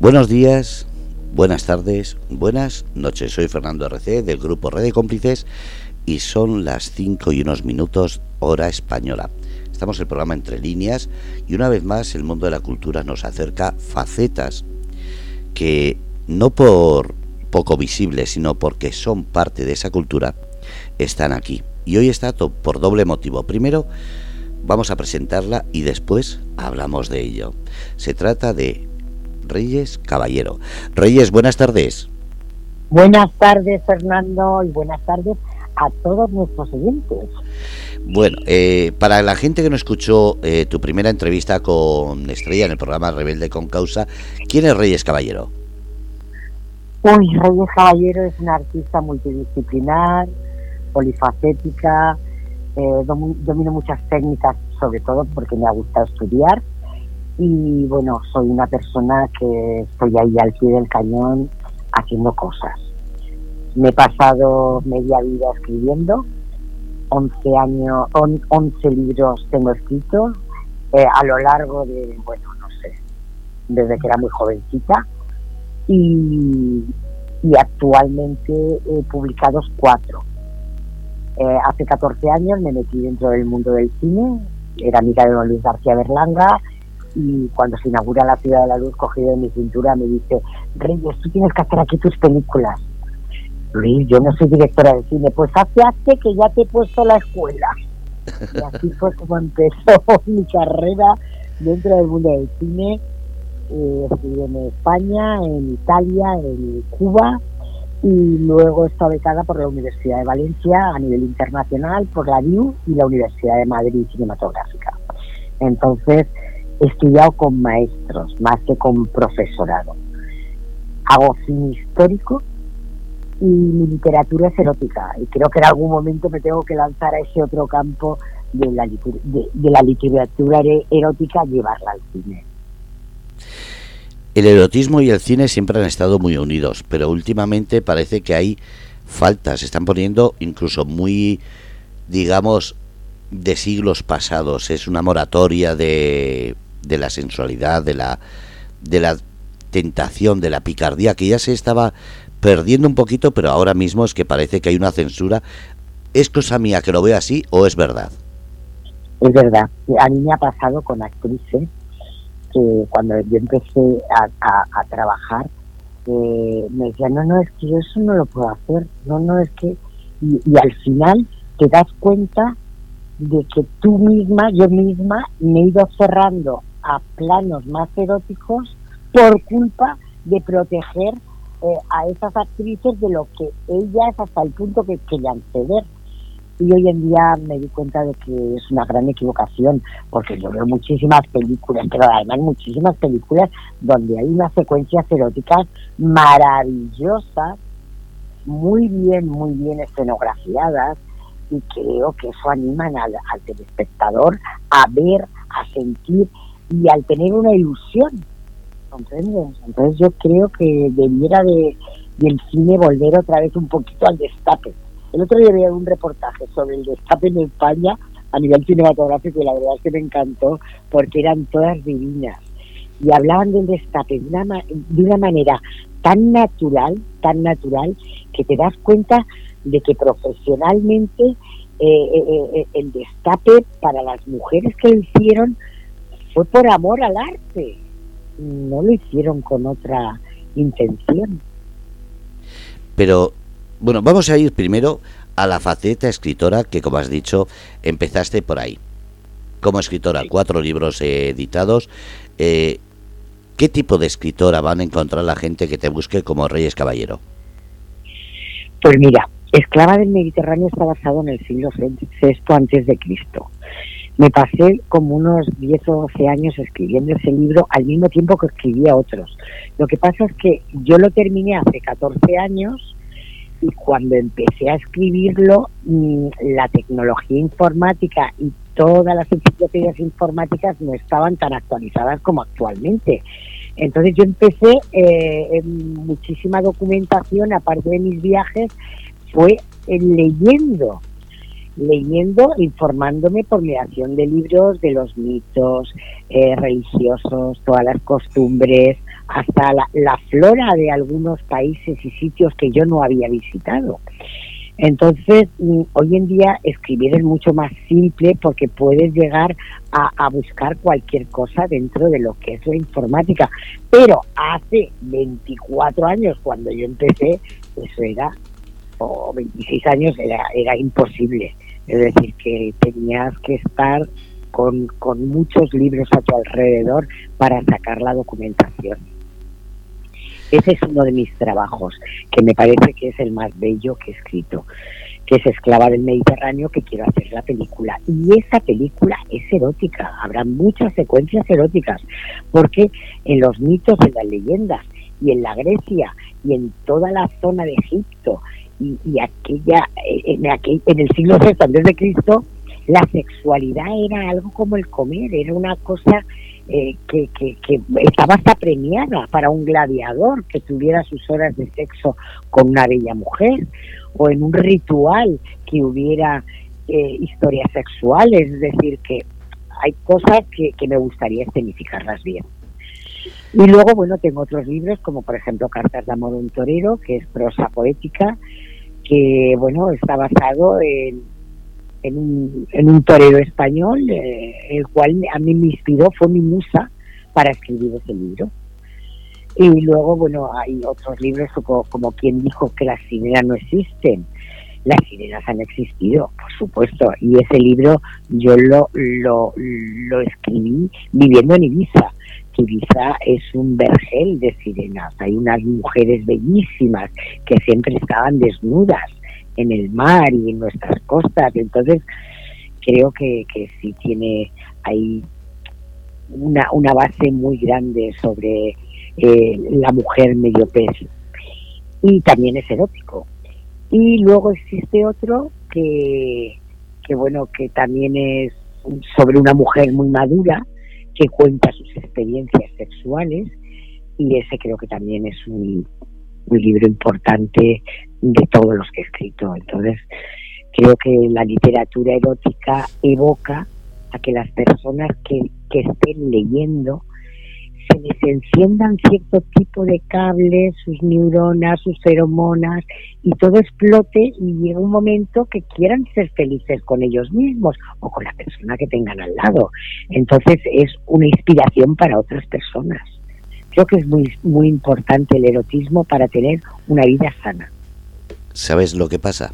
Buenos días, buenas tardes, buenas noches. Soy Fernando RC del grupo Red de Cómplices y son las 5 y unos minutos hora española. Estamos en el programa Entre Líneas y una vez más el mundo de la cultura nos acerca facetas que no por poco visibles, sino porque son parte de esa cultura, están aquí. Y hoy está por doble motivo. Primero, vamos a presentarla y después hablamos de ello. Se trata de Reyes Caballero. Reyes, buenas tardes. Buenas tardes, Fernando, y buenas tardes a todos nuestros oyentes. Bueno, eh, para la gente que no escuchó eh, tu primera entrevista con Estrella en el programa Rebelde con Causa, ¿quién es Reyes Caballero? Uy, Reyes Caballero es una artista multidisciplinar, polifacética, eh, domino muchas técnicas, sobre todo porque me ha gustado estudiar y bueno, soy una persona que estoy ahí al pie del cañón haciendo cosas. Me he pasado media vida escribiendo, 11 años, 11 libros tengo escritos eh, a lo largo de, bueno, no sé, desde que era muy jovencita y, actualmente he publicado cuatro. Eh, hace 14 años me metí dentro del mundo del cine, era amiga de don Luis García Berlanga, y cuando se inaugura la Ciudad de la Luz, cogido de mi cintura, me dice, Reyes, tú tienes que hacer aquí tus películas. Luis, yo no soy directora de cine, pues hace hace que ya te he puesto la escuela. Y así fue como empezó mi carrera dentro del mundo del cine. Eh, estudié en España, en Italia, en Cuba y luego está becada por la Universidad de Valencia a nivel internacional, por la DIU y la Universidad de Madrid Cinematográfica. Entonces, estudiado con maestros más que con profesorado. Hago cine histórico y mi literatura es erótica y creo que en algún momento me tengo que lanzar a ese otro campo de la, de, la literatura erótica, llevarla al cine. El erotismo y el cine siempre han estado muy unidos, pero últimamente parece que hay faltas, se están poniendo incluso muy, digamos, de siglos pasados. Es una moratoria de de la sensualidad, de la, de la tentación, de la picardía, que ya se estaba perdiendo un poquito, pero ahora mismo es que parece que hay una censura. ¿Es cosa mía que lo veo así o es verdad? Es verdad. A mí me ha pasado con actrices que cuando yo empecé a, trabajar eh, me decían, no, no, es que yo eso no lo puedo hacer, no, no, es que... y al final te das cuenta de que tú misma, yo misma, me he ido cerrando a planos más eróticos por culpa de proteger eh, a esas actrices de lo que ellas hasta el punto que querían ceder. Y hoy en día me di cuenta de que es una gran equivocación, porque yo veo muchísimas películas, pero además muchísimas películas donde hay unas secuencias eróticas maravillosas, muy bien, muy bien escenografiadas, y creo que eso anima al, al telespectador a ver, a sentir y al tener una ilusión. ¿Comprendes? Entonces yo creo que debiera de, del cine volver otra vez un poquito al destape. El otro día había un reportaje sobre el destape en España a nivel cinematográfico y la verdad es que me encantó porque eran todas divinas y hablaban del destape de una, de una manera tan natural, tan natural, que te das cuenta de que profesionalmente eh, eh, eh, el destape para las mujeres que lo hicieron fue por amor al arte, no lo hicieron con otra intención. Pero, bueno, vamos a ir primero a la faceta escritora que, como has dicho, empezaste por ahí. Como escritora, cuatro libros editados. ¿Qué tipo de escritora van a encontrar la gente que te busque como Reyes Caballero? Pues mira, Esclava del Mediterráneo está basado en el siglo VI antes de Cristo. Me pasé como unos 10 o 12 años escribiendo ese libro al mismo tiempo que escribía otros. Lo que pasa es que yo lo terminé hace 14 años y cuando empecé a escribirlo, mm, la tecnología informática y todas las enciclopedias informáticas no estaban tan actualizadas como actualmente. Entonces yo empecé eh, muchísima documentación, aparte de mis viajes, fue leyendo, leyendo, informándome por mediación de libros de los mitos eh, religiosos, todas las costumbres, hasta la, flora de algunos países y sitios que yo no había visitado. Entonces, mm, hoy en día escribir es mucho más simple porque puedes llegar a, a, buscar cualquier cosa dentro de lo que es la informática. Pero hace 24 años, cuando yo empecé, eso era, o 26 años, era, era imposible. Es decir, que tenías que estar con, con muchos libros a tu alrededor para sacar la documentación. Ese es uno de mis trabajos, que me parece que es el más bello que he escrito, que es Esclava del Mediterráneo, que quiero hacer la película. Y esa película es erótica, habrá muchas secuencias eróticas, porque en los mitos, en las leyendas, y en la Grecia, y en toda la zona de Egipto, y, aquella, en, en el siglo VI antes de Cristo, la sexualidad era algo como el comer, era una cosa eh, que, que, estaba hasta premiada para un gladiador que tuviera sus horas de sexo con una bella mujer, o en un ritual que hubiera eh, historias sexuales, es decir, que hay cosas que, que me gustaría escenificarlas bien. Y luego, bueno, tengo otros libros, como por ejemplo Cartas de Amor a un Torero, que es prosa poética, que, bueno, está basado en, en un, en un torero español, eh, el cual a mí me inspiró, fue mi musa para escribir ese libro. Y luego, bueno, hay otros libros como, quien dijo que las sirenas no existen. Las sirenas han existido, por supuesto, y ese libro yo lo, lo, lo escribí viviendo en Ibiza. Que Ibiza es un vergel de sirenas. Hay unas mujeres bellísimas que siempre estaban desnudas en el mar y en nuestras costas. Entonces, creo que, que sí tiene ahí una, una base muy grande sobre eh, la mujer medio pez. Y también es erótico. Y luego existe otro que, que, bueno, que también es sobre una mujer muy madura que cuenta sus experiencias sexuales y ese creo que también es un, libro importante de todos los que he escrito. Entonces, creo que la literatura erótica evoca a que las personas que, que estén leyendo se les enciendan cierto tipo de cables, sus neuronas, sus feromonas, y todo explote y llega un momento que quieran ser felices con ellos mismos o con la persona que tengan al lado. Entonces es una inspiración para otras personas. Creo que es muy, muy importante el erotismo para tener una vida sana. ¿Sabes lo que pasa?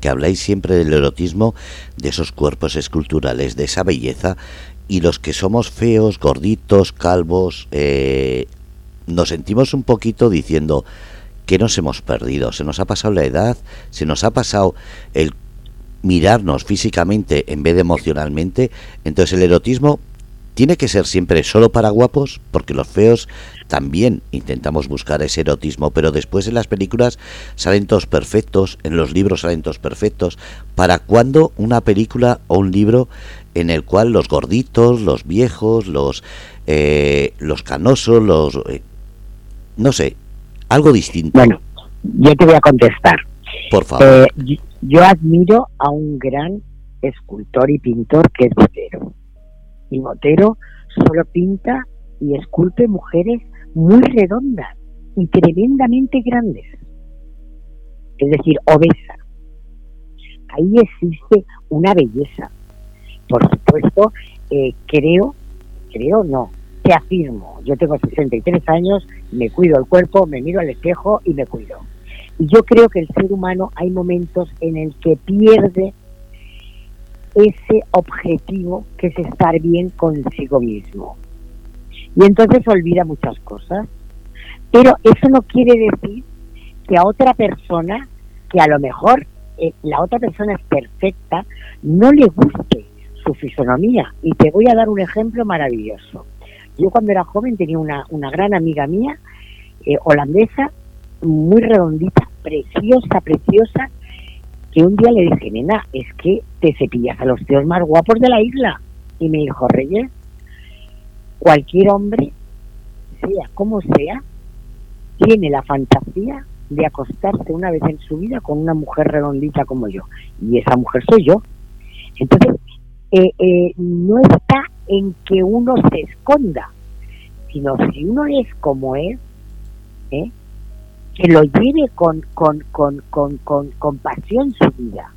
Que habláis siempre del erotismo, de esos cuerpos esculturales, de esa belleza, y los que somos feos, gorditos, calvos, eh, nos sentimos un poquito diciendo que nos hemos perdido, se nos ha pasado la edad, se nos ha pasado el mirarnos físicamente en vez de emocionalmente, entonces el erotismo tiene que ser siempre solo para guapos, porque los feos también intentamos buscar ese erotismo, pero después en las películas salen todos perfectos, en los libros salen todos perfectos. ¿Para cuándo una película o un libro en el cual los gorditos, los viejos, los, eh, los canosos, los... Eh, no sé, algo distinto? Bueno, yo te voy a contestar. Por favor. Eh, yo admiro a un gran escultor y pintor que es Botero y Motero solo pinta y esculpe mujeres muy redondas y tremendamente grandes, es decir, obesas. Ahí existe una belleza. Por supuesto, eh, creo, creo no, te afirmo, yo tengo 63 años, me cuido el cuerpo, me miro al espejo y me cuido. Y yo creo que el ser humano hay momentos en el que pierde ese objetivo que es estar bien consigo mismo. Y entonces olvida muchas cosas. Pero eso no quiere decir que a otra persona, que a lo mejor eh, la otra persona es perfecta, no le guste su fisonomía. Y te voy a dar un ejemplo maravilloso. Yo cuando era joven tenía una, una gran amiga mía, eh, holandesa, muy redondita, preciosa, preciosa, que un día le dije, nena, es que te cepillas a los tíos más guapos de la isla. Y me dijo, Reyes, cualquier hombre, sea como sea, tiene la fantasía de acostarse una vez en su vida con una mujer redondita como yo. Y esa mujer soy yo. Entonces, eh, eh, no está en que uno se esconda, sino si uno es como es, ¿eh? que lo lleve con, con, con, con, con, con pasión su vida.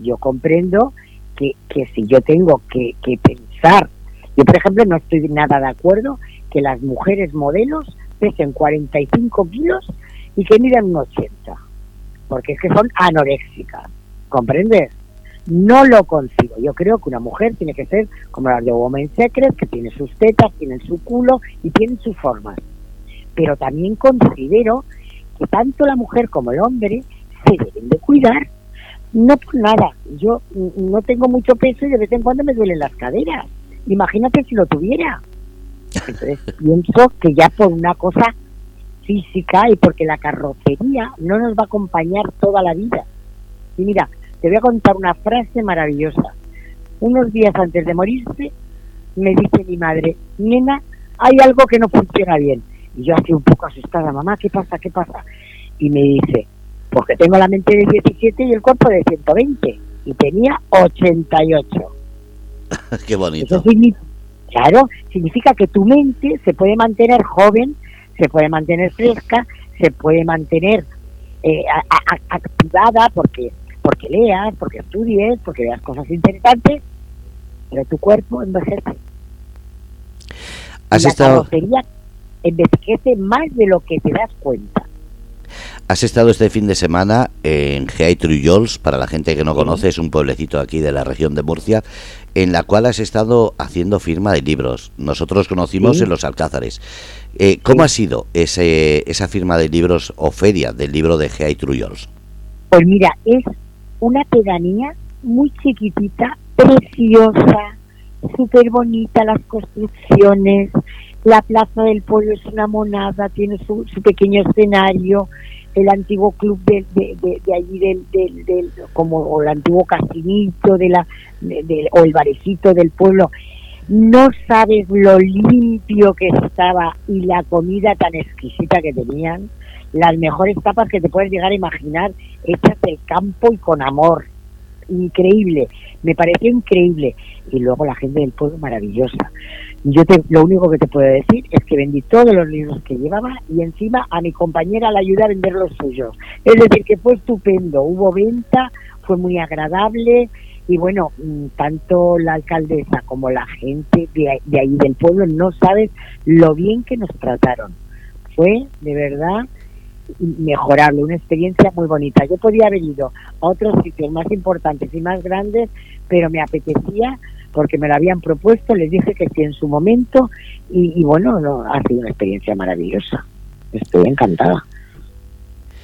Yo comprendo que, que si yo tengo que, que pensar, yo por ejemplo no estoy nada de acuerdo que las mujeres modelos pesen 45 kilos y que midan un 80, porque es que son anoréxicas, ¿comprendes? No lo consigo. Yo creo que una mujer tiene que ser como las de Woman Secret, que tiene sus tetas, tiene su culo y tiene sus formas. Pero también considero que tanto la mujer como el hombre se deben de cuidar. No por nada. Yo no tengo mucho peso y de vez en cuando me duelen las caderas. Imagínate si lo tuviera. Entonces pienso que ya por una cosa física y porque la carrocería no nos va a acompañar toda la vida. Y mira, te voy a contar una frase maravillosa. Unos días antes de morirse, me dice mi madre, nena, hay algo que no funciona bien. Y yo así un poco asustada, mamá, ¿qué pasa? ¿Qué pasa? Y me dice, porque tengo la mente de 17 y el cuerpo de 120. Y tenía 88. Qué bonito. claro, significa que tu mente se puede mantener joven, se puede mantener fresca, se puede mantener eh, activada porque porque leas, porque estudies, porque veas cosas interesantes, pero tu cuerpo envejece. ¿Has la estado... envejece más de lo que te das cuenta. Has estado este fin de semana en Geay Trullols, para la gente que no conoce, es un pueblecito aquí de la región de Murcia, en la cual has estado haciendo firma de libros. Nosotros conocimos en los Alcázares. Eh, ¿Cómo ha sido ese, esa firma de libros o feria del libro de Geay Trullols? Pues mira, es una pedanía muy chiquitita, preciosa, súper bonita las construcciones, la plaza del pueblo es una monada, tiene su, pequeño escenario, el antiguo club de, de, allí del, del, como el antiguo casinito de la o el barecito del pueblo. No sabes lo limpio que estaba y la comida tan exquisita que tenían las mejores tapas que te puedes llegar a imaginar, hechas del campo y con amor. Increíble, me pareció increíble. Y luego la gente del pueblo maravillosa. Yo te, lo único que te puedo decir es que vendí todos los libros que llevaba y encima a mi compañera la ayudé a vender los suyos. Es decir, que fue estupendo, hubo venta, fue muy agradable y bueno, mm, tanto la alcaldesa como la gente de, de ahí del pueblo no sabes lo bien que nos trataron. Fue de verdad mejorarlo, una experiencia muy bonita. Yo podía haber ido a otros sitios más importantes y más grandes, pero me apetecía porque me lo habían propuesto, les dije que sí en su momento y, bueno, no, ha sido una experiencia maravillosa. Estoy encantada.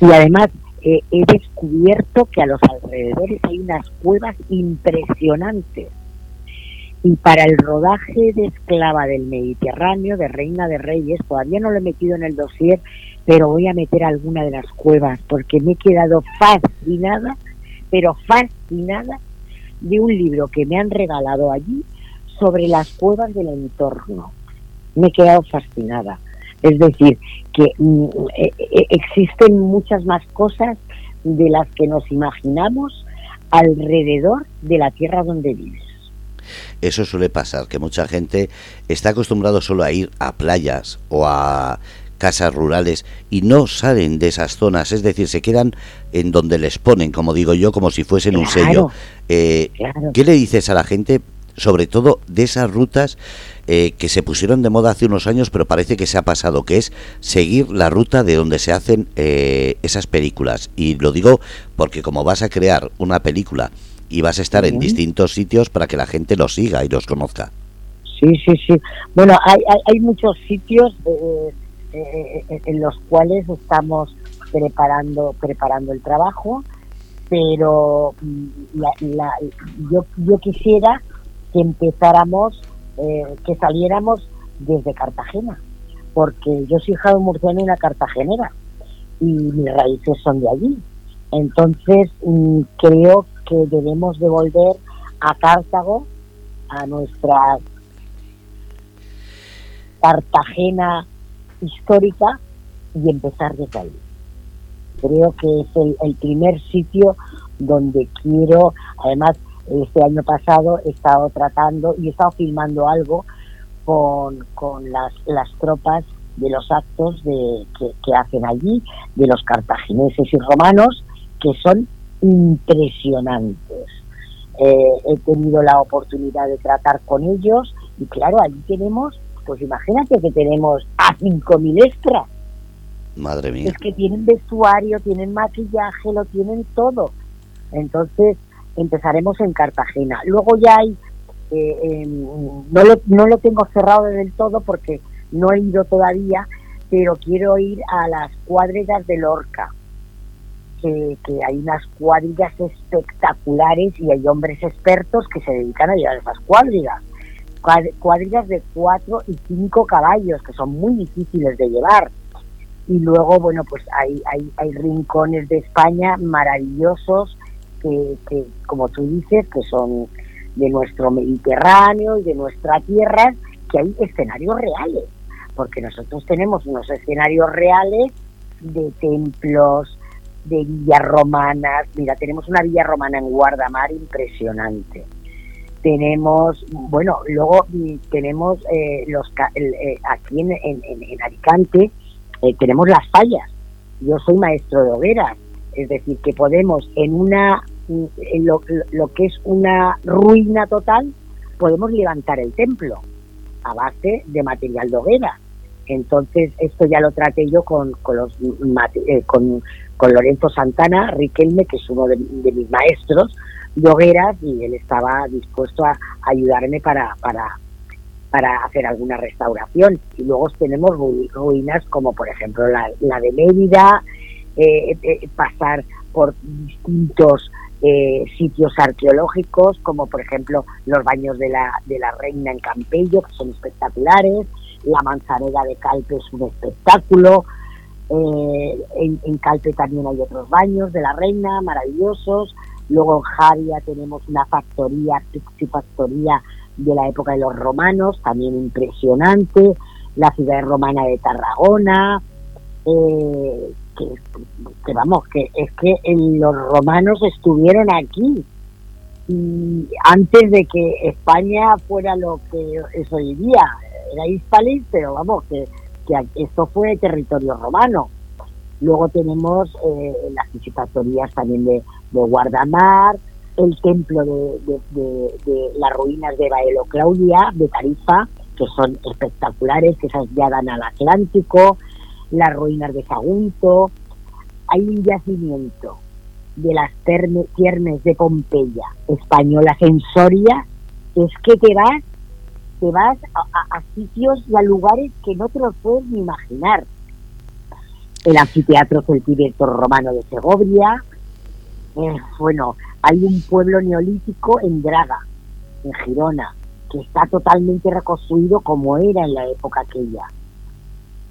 Y además eh, he descubierto que a los alrededores hay unas cuevas impresionantes. Y para el rodaje de Esclava del Mediterráneo, de Reina de Reyes, todavía no lo he metido en el dossier, pero voy a meter alguna de las cuevas porque me he quedado fascinada, pero fascinada de un libro que me han regalado allí sobre las cuevas del entorno. Me he quedado fascinada. Es decir, que mm, e, e, existen muchas más cosas de las que nos imaginamos alrededor de la tierra donde vives. Eso suele pasar, que mucha gente está acostumbrado solo a ir a playas o a casas rurales y no salen de esas zonas, es decir, se quedan en donde les ponen, como digo yo, como si fuesen un sello. Eh, ¿Qué le dices a la gente, sobre todo de esas rutas eh, que se pusieron de moda hace unos años, pero parece que se ha pasado, que es seguir la ruta de donde se hacen eh, esas películas? Y lo digo porque como vas a crear una película y vas a estar en distintos sitios para que la gente los siga y los conozca. Sí, sí, sí. Bueno, hay, hay, muchos sitios eh, en los cuales estamos preparando preparando el trabajo pero mm, yo, yo quisiera que empezáramos eh, que saliéramos desde Cartagena porque yo soy hija de murciano y una cartagenera y mis raíces son de allí. Entonces mm, creo que debemos devolver a Cartago a nuestra Cartagena histórica y empezar desde ahí. Creo que es el, primer sitio donde quiero, además este año pasado he estado tratando y he estado filmando algo con, con las, las tropas de los actos de, que, hacen allí, de los cartagineses y romanos, que son impresionantes. Eh, he tenido la oportunidad de tratar con ellos y claro, allí tenemos, pues imagínate que tenemos a 5.000 extras. Madre mía. Es que tienen vestuario, tienen maquillaje, lo tienen todo. Entonces empezaremos en Cartagena. Luego ya hay, eh, em, no, lo, no lo tengo cerrado del todo porque no he ido todavía, pero quiero ir a las cuadrigas de Lorca, que, hay unas cuadrigas espectaculares y hay hombres expertos que se dedican a llevar esas cuadrigas. Cuadrigas de cuatro y cinco caballos, que son muy difíciles de llevar. Y luego, bueno, pues hay, hay, hay rincones de España maravillosos que, que, como tú dices, que son de nuestro Mediterráneo y de nuestra tierra, que hay escenarios reales porque nosotros tenemos unos escenarios reales de templos, de villas romanas. Mira, tenemos una villa romana en Guardamar impresionante. Tenemos, bueno, luego mm, tenemos eh, los eh, aquí en, en, Alicante eh, tenemos las fallas. Yo soy maestro de hogueras, es decir, que podemos en una en lo, que es una ruina total podemos levantar el templo a base de material de hoguera. Entonces, esto ya lo traté yo con, con, los, eh, con, Lorenzo Santana, Riquelme, que es uno de, mis maestros hogueras, y él estaba dispuesto a ayudarme para, para, para hacer alguna restauración. Y luego tenemos ruinas como, por ejemplo, la, de Mérida, eh, eh, pasar por distintos sitios arqueológicos, como por ejemplo los baños de la, de la reina en Campello, que son espectaculares, la manzanera de Calpe es un espectáculo. Eh, en, Calpe también hay otros baños de la reina, maravillosos. Luego en Jaria tenemos una factoría, factoría de la época de los romanos, también impresionante. La ciudad romana de Tarragona. Eh, que, vamos, que es que los romanos estuvieron aquí y antes de que España fuera lo que es hoy día era Hispalis, pero vamos, que, esto fue territorio romano. Luego tenemos eh, las visitatorias también de, Guardamar, el templo de, las ruinas de Baelo Claudia, de Tarifa, que son espectaculares, que esas ya dan al Atlántico, las ruinas de Sagunto. Hay un yacimiento de las tiermes de Pompeya, españolas en Soria, es que te vas te vas a, sitios y a lugares que no te los puedes ni imaginar. El anfiteatro celtiberto romano de Segovia. Eh, bueno, hay un pueblo neolítico en Draga, en Girona, que está totalmente reconstruido como era en la época aquella.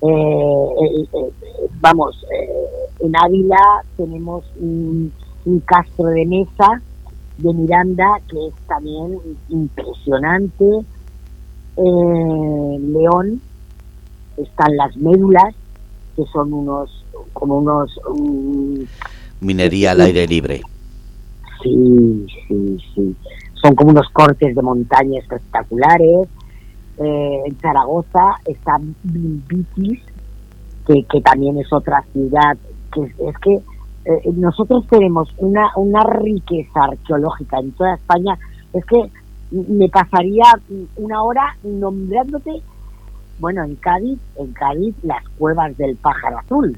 Eh, eh, vamos, en Ávila tenemos un, castro de mesa de Miranda que es también impresionante, eh, León están las médulas, que son unos, como unos... Minería al aire libre. Sí, sí, sí. Son como unos cortes de montaña espectaculares. Eh, en Zaragoza está Bilbitis, que, que también es otra ciudad, que es, que eh, nosotros tenemos una, una riqueza arqueológica en toda España, es que me pasaría una hora nombrándote, bueno, en Cádiz, en Cádiz, las cuevas del pájaro azul,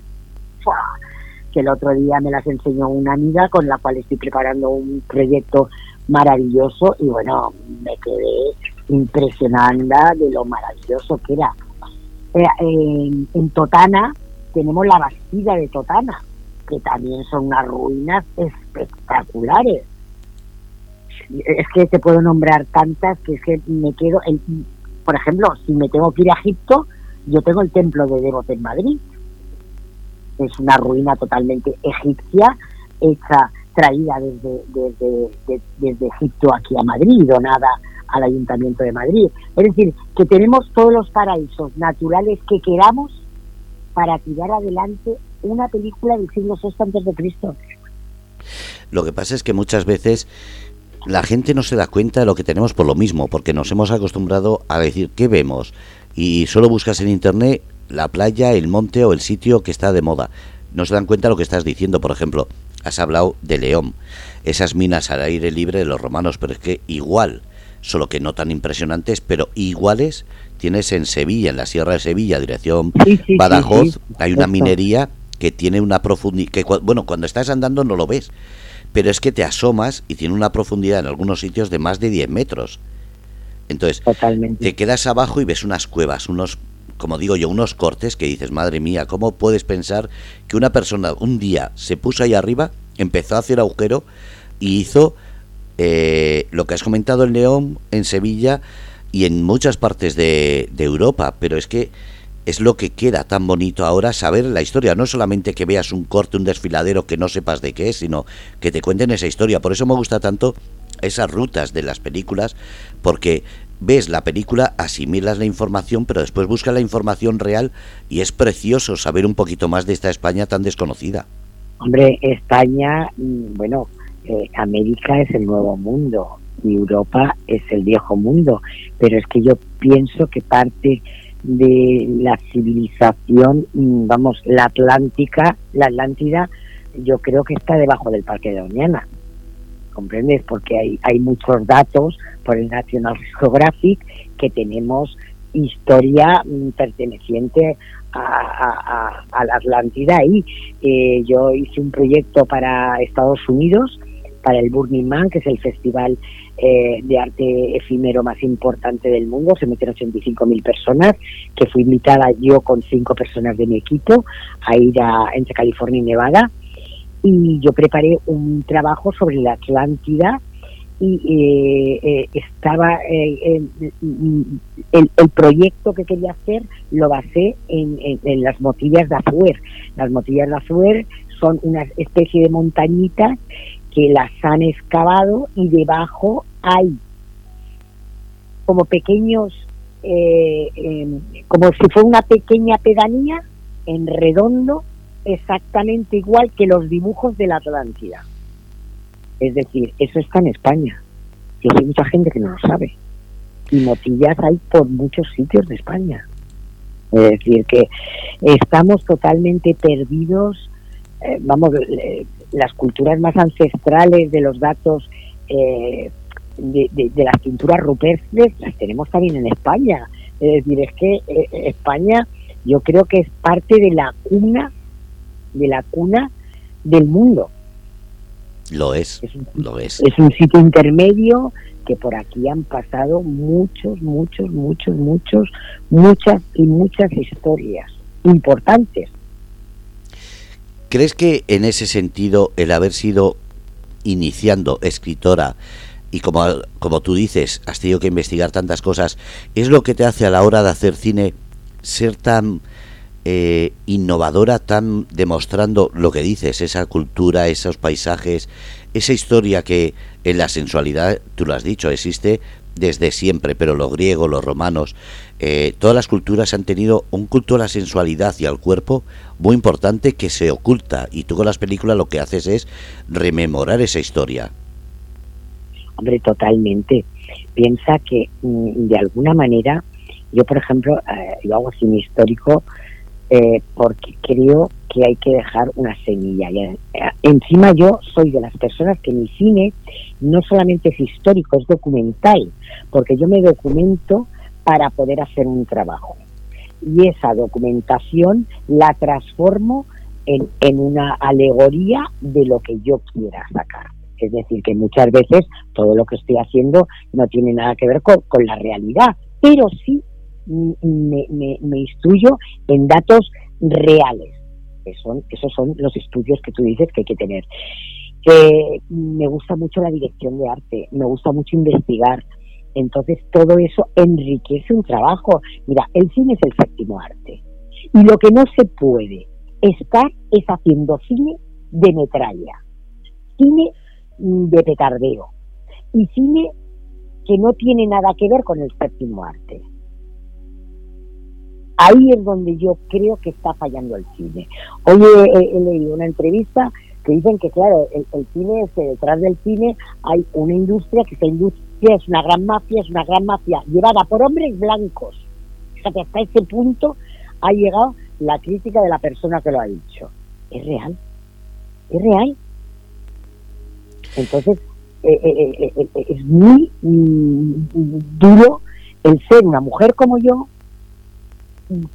que el otro día me las enseñó una amiga con la cual estoy preparando un proyecto maravilloso y bueno, me quedé impresionada de lo maravilloso que era. Eh, en, Totana tenemos la Bastida de Totana, que también son unas ruinas espectaculares es que te puedo nombrar tantas que es que me quedo, en, por ejemplo, si me tengo que ir a Egipto, yo tengo el templo de Devot en Madrid. Es una ruina totalmente egipcia, hecha, traída desde, desde, desde Egipto aquí a Madrid, donada al Ayuntamiento de Madrid. Es decir, que tenemos todos los paraísos naturales que queramos para tirar adelante una película del siglo VI antes de Cristo. Lo que pasa es que muchas veces la gente no se da cuenta de lo que tenemos por lo mismo, porque nos hemos acostumbrado a decir qué vemos y solo buscas en internet la playa, el monte o el sitio que está de moda. No se dan cuenta de lo que estás diciendo, por ejemplo, has hablado de León, esas minas al aire libre de los romanos, pero es que igual, solo que no tan impresionantes, pero iguales tienes en Sevilla, en la Sierra de Sevilla, dirección Badajoz, hay una minería que tiene una profundidad, que bueno, cuando estás andando no lo ves, pero es que te asomas y tiene una profundidad en algunos sitios de más de 10 metros. Entonces, te quedas abajo y ves unas cuevas, unos, como digo yo, unos cortes que dices, madre mía, ¿cómo puedes pensar que una persona un día se puso ahí arriba, empezó a hacer agujero y hizo eh, lo que has comentado en León, en Sevilla y en muchas partes de, de Europa? Pero es que es lo que queda tan bonito ahora saber la historia, no solamente que veas un corte, un desfiladero que no sepas de qué es, sino que te cuenten esa historia. Por eso me gusta tanto esas rutas de las películas, porque ves la película, asimilas la información, pero después buscas la información real y es precioso saber un poquito más de esta España tan desconocida. Hombre, España, mm, bueno, eh, América es el nuevo mundo y Europa es el viejo mundo, pero es que yo pienso que parte de la civilización, mm, vamos, la Atlántica, la Atlántida, yo creo que está debajo del Parque de Doñana. ¿Comprendes? Porque hay, hay muchos datos por el National Geographic que tenemos historia mm, perteneciente a, la Atlántida ahí. Eh, yo hice un proyecto para Estados Unidos, para el Burning Man, que es el festival eh, de arte efímero más importante del mundo, se meten 85.000 personas, que fui invitada yo con cinco personas de mi equipo a ir a, entre California y Nevada, y yo preparé un trabajo sobre la Atlántida y eh, eh, estaba el, el, proyecto que quería hacer lo basé en, en, las motillas de Azuer. Las motillas de Azuer son una especie de montañitas que las han excavado y debajo hay como pequeños, eh, em, como si fuera una pequeña pedanía en redondo, exactamente igual que los dibujos de la Atlántida. Es decir, eso está en España. Y hay mucha gente que no lo sabe. Y motillas hay por muchos sitios de España. Es decir, que estamos totalmente perdidos. Eh, vamos, eh, las culturas más ancestrales de los datos eh, de, las pinturas rupestres las tenemos también en España. Es decir, es que eh, España yo creo que es parte de la cuna, de la cuna del mundo. Lo es, lo es. Es un sitio intermedio que por aquí han pasado muchos, muchos, muchos, muchos, muchas y muchas historias importantes ¿Crees que en ese sentido el haber sido iniciando escritora y como, como tú dices, has tenido que investigar tantas cosas, es lo que te hace a la hora de hacer cine ser tan eh, innovadora, tan demostrando lo que dices, esa cultura, esos paisajes, esa historia que en la sensualidad, tú lo has dicho, existe desde siempre, pero los griegos, los romanos, eh, todas las culturas han tenido un culto a la sensualidad y al cuerpo muy importante que se oculta y tú con las películas lo que haces es rememorar esa historia. Hombre, totalmente. Piensa que mm, de alguna manera, yo por ejemplo, eh, yo hago cine histórico eh, porque creo que hay que dejar una semilla. Eh, encima yo soy de las personas que mi cine no solamente es histórico, es documental, porque yo me documento para poder hacer un trabajo. Y esa documentación la transformo en, en una alegoría de lo que yo quiera sacar. Es decir, que muchas veces todo lo que estoy haciendo no tiene nada que ver con, con la realidad, pero sí me, me, instruyo en datos reales. Que son, esos son los estudios que tú dices que hay que tener. Me gusta mucho la dirección de arte, me gusta mucho investigar. Entonces todo eso enriquece un trabajo. Mira, el cine es el séptimo arte. Y lo que no se puede estar es haciendo cine de metralla, cine de petardeo y cine que no tiene nada que ver con el séptimo arte. Ahí es donde yo creo que está fallando el cine. Hoy he, leído una entrevista que dicen que, claro, el, cine es que detrás del cine hay una industria, que industria es una gran mafia, es una gran mafia llevada por hombres blancos. Fíjate, hasta ese punto ha llegado la crítica de la persona que lo ha dicho. Es real, es real. Entonces, eh, eh, es muy duro el ser una mujer como yo,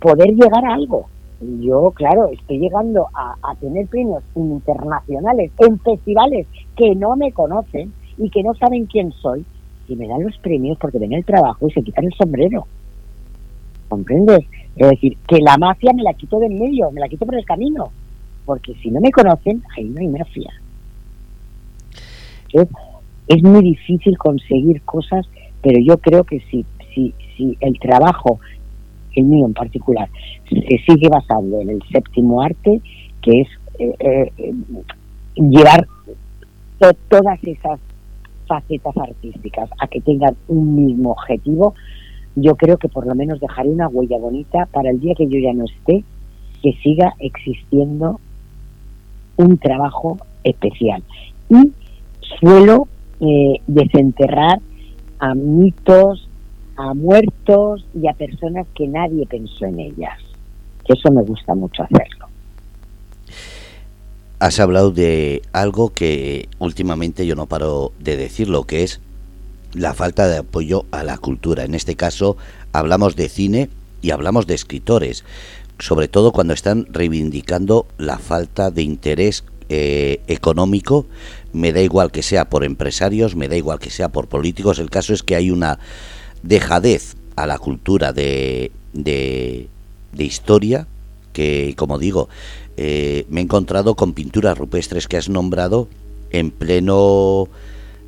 poder llegar a algo. Yo, claro, estoy llegando a, tener premios internacionales en festivales que no me conocen y que no saben quién soy. Y me dan los premios porque ven el trabajo y se quitan el sombrero. ¿Comprendes? Es decir, que la mafia me la quito de en medio, me la quito por el camino. Porque si no me conocen, ahí no hay mafia. Es, es muy difícil conseguir cosas, pero yo creo que si, si, si el trabajo el mío en particular, se sigue basando en el séptimo arte, que es eh, eh, llevar todas esas facetas artísticas a que tengan un mismo objetivo, yo creo que por lo menos dejaré una huella bonita para el día que yo ya no esté, que siga existiendo un trabajo especial. Y suelo eh, desenterrar a mitos, a muertos y a personas que nadie pensó en ellas. Eso me gusta mucho hacerlo. Has hablado de algo que últimamente yo no paro de decirlo, que es la falta de apoyo a la cultura. En este caso hablamos de cine y hablamos de escritores, sobre todo cuando están reivindicando la falta de interés eh, económico, me da igual que sea por empresarios, me da igual que sea por políticos, el caso es que hay una dejadez a la cultura de, de, historia, que como digo, eh, me he encontrado con pinturas rupestres que has nombrado en pleno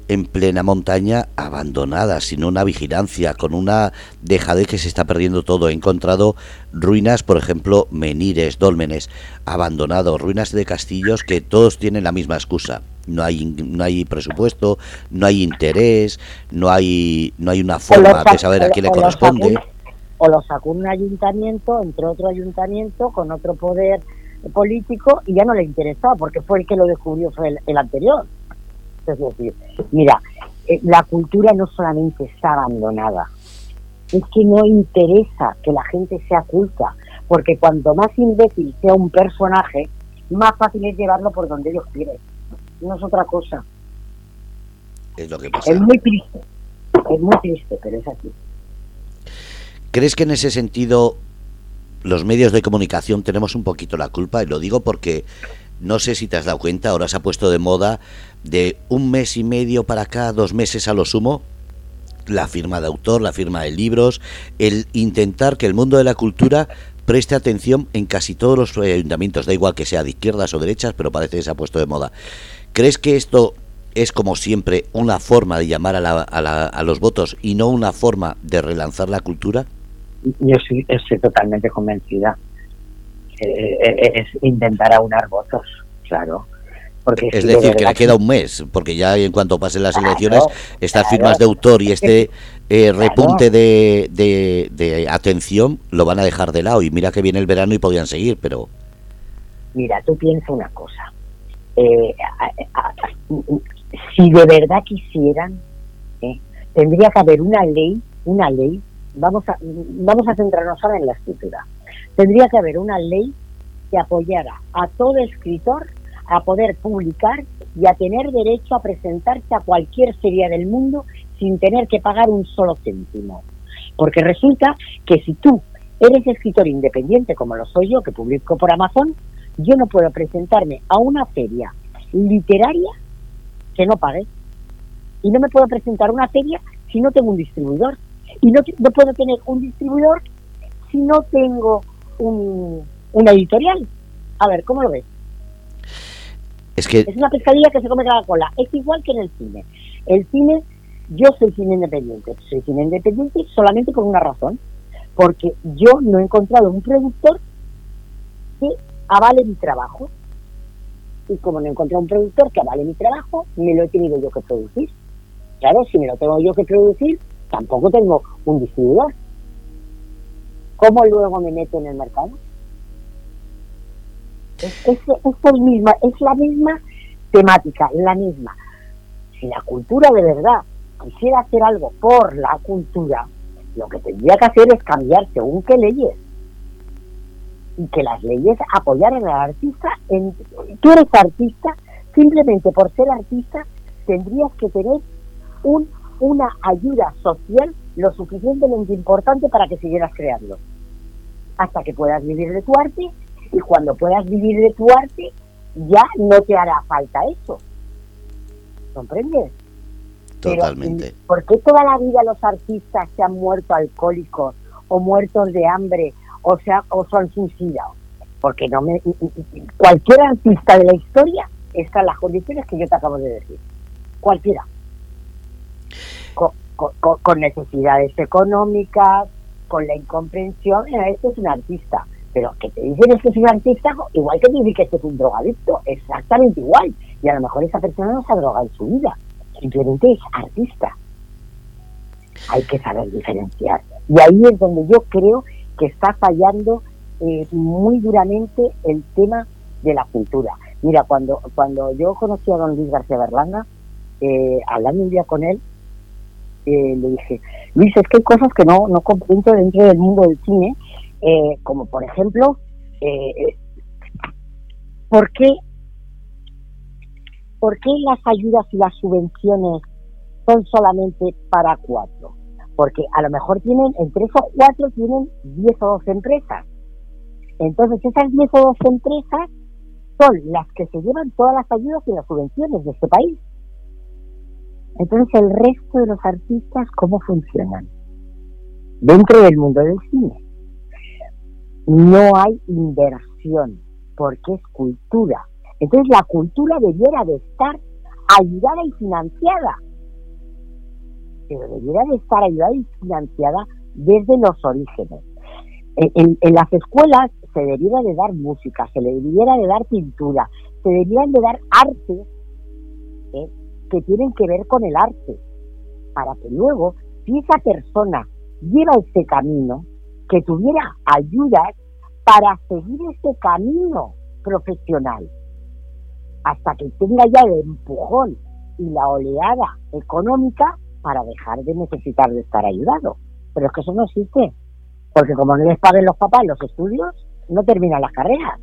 en plena montaña abandonada, sin una vigilancia, con una dejadez que se está perdiendo todo. He encontrado ruinas, por ejemplo, menires, dólmenes, abandonados, ruinas de castillos que todos tienen la misma excusa no hay no hay presupuesto, no hay interés, no hay no hay una forma de saber a quién le corresponde. o lo sacó un ayuntamiento, entre otro ayuntamiento con otro poder político y ya no le interesaba porque fue el que lo descubrió fue el, anterior. Es decir, mira, eh, la cultura no solamente está abandonada, es que no interesa que la gente sea culta, porque cuanto más imbécil sea un personaje, más fácil es llevarlo por donde ellos quieren no es otra cosa. Es lo que pasa. Es muy triste, es muy triste, pero es así. ¿Crees que en ese sentido los medios de comunicación tenemos un poquito la culpa? Y lo digo porque no sé si te has dado cuenta, ahora se ha puesto de moda de un mes y medio para acá, dos meses a lo sumo, la firma de autor, la firma de libros, el intentar que el mundo de la cultura preste atención en casi todos los ayuntamientos, da igual que sea de izquierdas o derechas, pero parece que se ha puesto de moda. ¿Crees que esto es como siempre una forma de llamar a, los votos y no una forma de relanzar la cultura? Yo sí estoy totalmente convencida. Eh, eh, es intentar aunar votos, claro. Porque es decir, que le queda un mes, porque ya en cuanto pasen las elecciones, estas firmas de autor y este eh, repunte de, de, atención lo van a dejar de lado. Y mira que viene el verano y podían seguir, pero... Mira, tú piensa una cosa eh, si de verdad quisieran, eh, tendría que haber una ley, una ley, vamos a, vamos a centrarnos ahora en la escritura, tendría que haber una ley que apoyara a todo escritor a poder publicar y a tener derecho a presentarse a cualquier feria del mundo sin tener que pagar un solo céntimo. Porque resulta que si tú eres escritor independiente, como lo soy yo, que publico por Amazon, yo no puedo presentarme a una feria literaria que no pague. Y no me puedo presentar a una feria si no tengo un distribuidor. Y no, no puedo tener un distribuidor si no tengo un, una editorial. A ver, ¿cómo lo ves? Es que... Es una pescadilla que se come cada cola. Es igual que en el cine. El cine, yo soy cine independiente. Soy cine independiente solamente por una razón. Porque yo no he encontrado un productor que avale mi trabajo. Y como no encontré un productor que avale mi trabajo, me lo he tenido yo que producir. Claro, si me lo tengo yo que producir, tampoco tengo un distribuidor. ¿Cómo luego me meto en el mercado? Es, misma, es la misma temática, la misma. Si la cultura de verdad quisiera hacer algo por la cultura, lo que tendría que hacer es cambiar según qué leyes. Y que las leyes apoyaran al artista. En, tú eres artista, simplemente por ser artista tendrías que tener un, una ayuda social lo suficientemente importante para que siguieras creando. Hasta que puedas vivir de tu arte y cuando puedas vivir de tu arte ya no te hará falta eso. ¿Comprendes? Totalmente. ¿Por qué toda la vida los artistas se han muerto alcohólicos o muertos de hambre o, sea, o se han? Porque no me, cualquier artista de la historia está en las condiciones que yo te acabo de decir. Cualquiera. Con, necesidades económicas, con la incomprensión. Este es un artista. Pero que te dicen que es un artista, igual que te dicen que este es un drogadicto, exactamente igual. Y a lo mejor esa persona no se ha drogado en su vida simplemente es artista. Hay que saber diferenciar. Y ahí es donde yo creo que está fallando eh, muy duramente el tema de la cultura. Mira, cuando, cuando yo conocí a don Luis García Berlanga, eh, hablando un día con él, eh, le dije, Luis, es que hay cosas que no, no comprendo dentro del mundo del cine, como por ejemplo, ¿por qué ¿por qué las ayudas y las subvenciones son solamente para cuatro? Porque a lo mejor tienen, entre esos cuatro tienen diez o doce empresas. Entonces esas diez o doce empresas son las que se llevan todas las ayudas y las subvenciones de este país. Entonces el resto de los artistas, ¿cómo funcionan? Dentro del mundo del cine. No hay inversión, porque es cultura entonces la cultura debiera de estar ayudada y financiada, pero debiera de estar ayudada y financiada desde los orígenes. En, las escuelas se debiera de dar música, se debiera de dar pintura, se debieran de dar arte ¿eh? que tienen que ver con el arte, para que luego, si esa persona lleva este camino, que tuviera ayudas para seguir este camino profesional hasta que tenga ya el empujón y la oleada económica para dejar de necesitar de estar ayudado. Pero es que eso no existe, porque como no les paguen los papás los estudios, no terminan las carreras.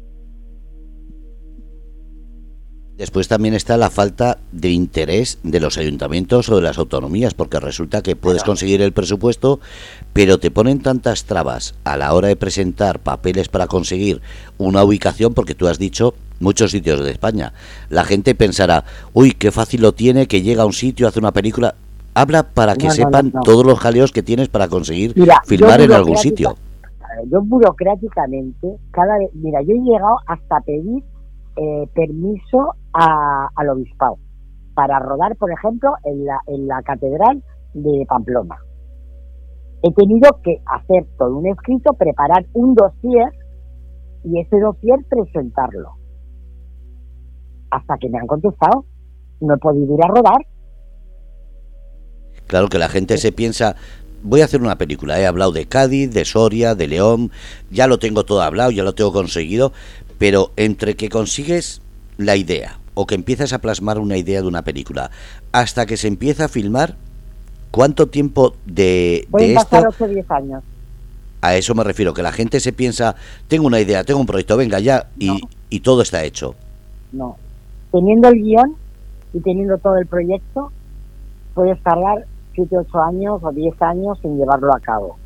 Después también está la falta de interés de los ayuntamientos o de las autonomías, porque resulta que puedes conseguir el presupuesto, pero te ponen tantas trabas a la hora de presentar papeles para conseguir una ubicación, porque tú has dicho muchos sitios de España. La gente pensará, uy, qué fácil lo tiene, que llega a un sitio, hace una película. Habla para que sepan todos los jaleos que tienes para conseguir filmar en algún sitio. Yo burocráticamente, cada vez, mira, yo he llegado hasta pedir eh, permiso a, al obispado para rodar, por ejemplo, en la, en la catedral de Pamplona. He tenido que hacer todo un escrito, preparar un dossier y ese dossier presentarlo hasta que me han contestado. No he podido ir a rodar. Claro que la gente se piensa, voy a hacer una película, he hablado de Cádiz, de Soria, de León, ya lo tengo todo hablado, ya lo tengo conseguido, pero entre que consigues la idea o que empiezas a plasmar una idea de una película hasta que se empieza a filmar, ¿cuánto tiempo de, voy a pasar 8 o 10 años. A eso me refiero, que la gente se piensa, tengo una idea, tengo un proyecto, venga ya, y, y todo está hecho. No, teniendo el guion y teniendo todo el proyecto, puedes tardar 7, 8 años o 10 años sin llevarlo a cabo.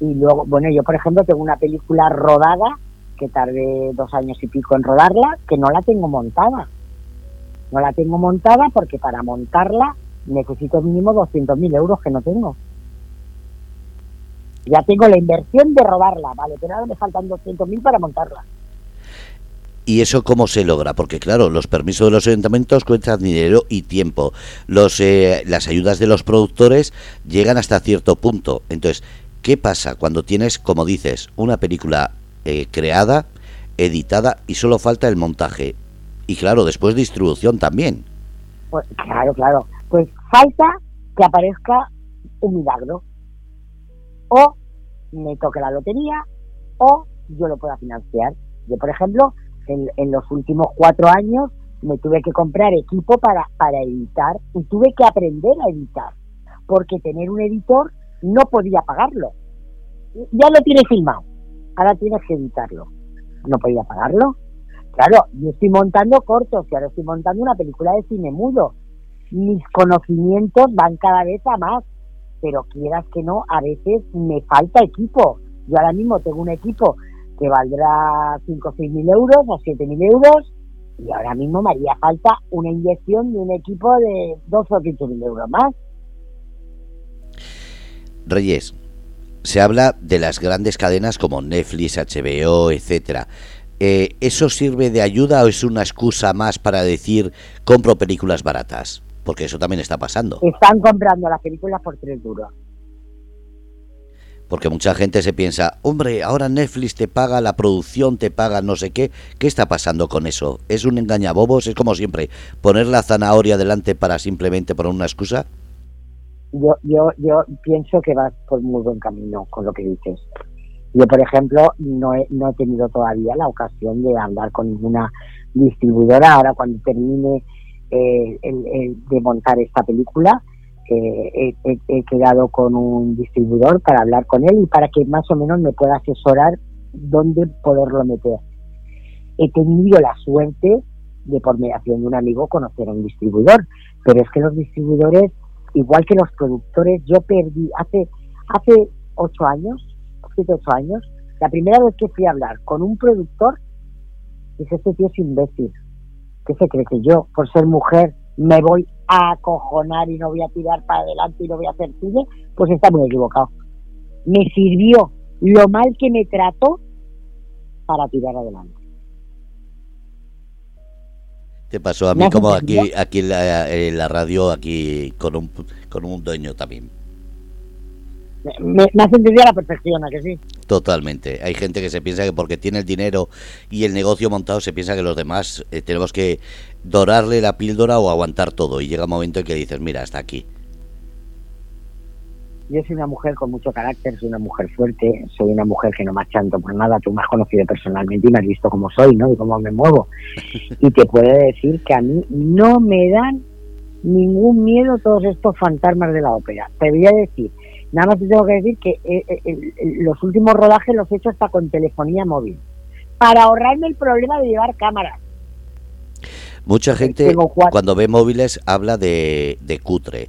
Y luego, bueno, yo por ejemplo tengo una película rodada que tardé dos años y pico en rodarla, que no la tengo montada. No la tengo montada porque para montarla necesito mínimo 200.000 euros que no tengo. Ya tengo la inversión de rodarla, ¿vale? Pero ahora me faltan 200.000 para montarla. ¿Y eso cómo se logra? Porque claro, los permisos de los ayuntamientos cuestan dinero y tiempo. Los, eh, las ayudas de los productores llegan hasta cierto punto. Entonces, ¿qué pasa cuando tienes, como dices, una película eh, creada, editada y solo falta el montaje? Y claro, después distribución también. Pues claro, claro. Pues falta que aparezca un milagro. O me toque la lotería o yo lo pueda financiar. Yo, por ejemplo, en, los últimos cuatro años me tuve que comprar equipo para, para editar y tuve que aprender a editar, porque tener un editor no podía pagarlo. Ya lo tienes filmado, ahora tienes que editarlo. No podía pagarlo. Claro, yo estoy montando cortos y ahora estoy montando una película de cine mudo. Mis conocimientos van cada vez a más, pero quieras que no, a veces me falta equipo. Yo ahora mismo tengo un equipo que valdrá 5 o 6 mil euros o 7 mil euros y ahora mismo me haría falta una inyección de un equipo de 2 o 15 mil euros más. Reyes, se habla de las grandes cadenas como Netflix, HBO, etcétera. Eh, ¿Eso sirve de ayuda o es una excusa más para decir compro películas baratas? Porque eso también está pasando. Están comprando las películas por tres duros. Porque mucha gente se piensa, hombre, ahora Netflix te paga la producción, te paga no sé qué. ¿Qué está pasando con eso? ¿Es un engañabobos? ¿Es como siempre poner la zanahoria delante para simplemente poner una excusa? Yo, yo, yo pienso que vas por muy buen camino con lo que dices. Yo, por ejemplo, no he, no he tenido todavía la ocasión de hablar con ninguna distribuidora. Ahora, cuando termine eh, de montar esta película, he, quedado con un distribuidor para hablar con él y para que más o menos me pueda asesorar dónde poderlo meter. He tenido la suerte de, por mediación de un amigo, conocer a un distribuidor, pero es que los distribuidores, igual que los productores, yo perdí hace, hace ocho años, siete, ocho años, la primera vez que fui a hablar con un productor, dije, este tío es imbécil. ¿Qué se cree que yo, por ser mujer, me voy a acojonar y no voy a tirar para adelante y no voy a hacer cine, pues está muy equivocado. Me sirvió lo mal que me trató para tirar adelante. Te pasó a mí como aquí aquí en la, radio, aquí con un, con un dueño también. Me, me hace entender a la perfección, ¿a que sí? Totalmente. Hay gente que se piensa que porque tiene el dinero y el negocio montado, se piensa que los demás eh, tenemos que dorarle la píldora o aguantar todo. Y llega un momento en que dices, mira, hasta aquí. Yo soy una mujer con mucho carácter, soy una mujer fuerte, soy una mujer que no me achanto por nada. Tú me has conocido personalmente y me has visto cómo soy, ¿no? Y cómo me muevo. y te puedo decir que a mí no me dan ningún miedo todos estos fantasmas de la ópera. Te voy a decir, nada más te tengo que decir que eh, eh, los últimos rodajes los he hecho hasta con telefonía móvil, para ahorrarme el problema de llevar cámaras. Mucha gente cuando ve móviles habla de, cutre.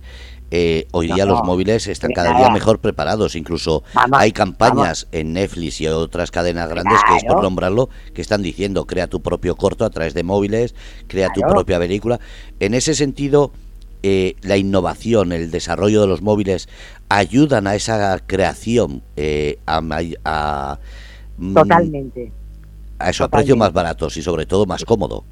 Eh, hoy día los móviles están cada día mejor preparados, incluso hay campañas en Netflix y otras cadenas grandes que es por nombrarlo, que están diciendo crea tu propio corto a través de móviles, crea tu propia película. En ese sentido, eh, la innovación, el desarrollo de los móviles ayudan a esa creación, eh, a, mm, Totalmente. A eso, a precios más baratos y sobre todo más cómodo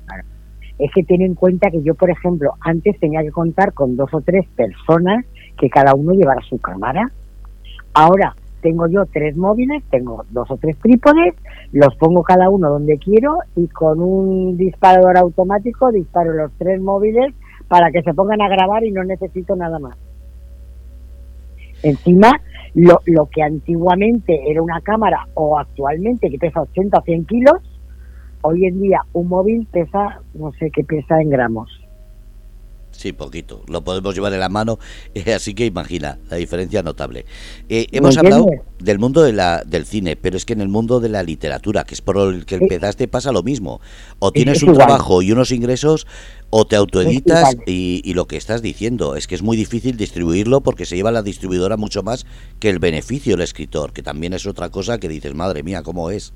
es que ten en cuenta que yo, por ejemplo, antes tenía que contar con dos o tres personas que cada uno llevara su cámara. Ahora tengo yo tres móviles, tengo dos o tres trípodes, los pongo cada uno donde quiero y con un disparador automático disparo los tres móviles para que se pongan a grabar y no necesito nada más. Encima, lo, lo que antiguamente era una cámara o actualmente que pesa 80 o 100 kilos, hoy en día un móvil pesa, no sé qué pesa en gramos. Sí, poquito. Lo podemos llevar en la mano, así que imagina, la diferencia notable. Eh, hemos hablado del mundo de la, del cine, pero es que en el mundo de la literatura, que es por el que empezaste, pasa lo mismo. O tienes un trabajo y unos ingresos, o te autoeditas y, y, lo que estás diciendo es que es muy difícil distribuirlo porque se lleva la distribuidora mucho más que el beneficio del escritor, que también es otra cosa que dices, madre mía, ¿cómo es?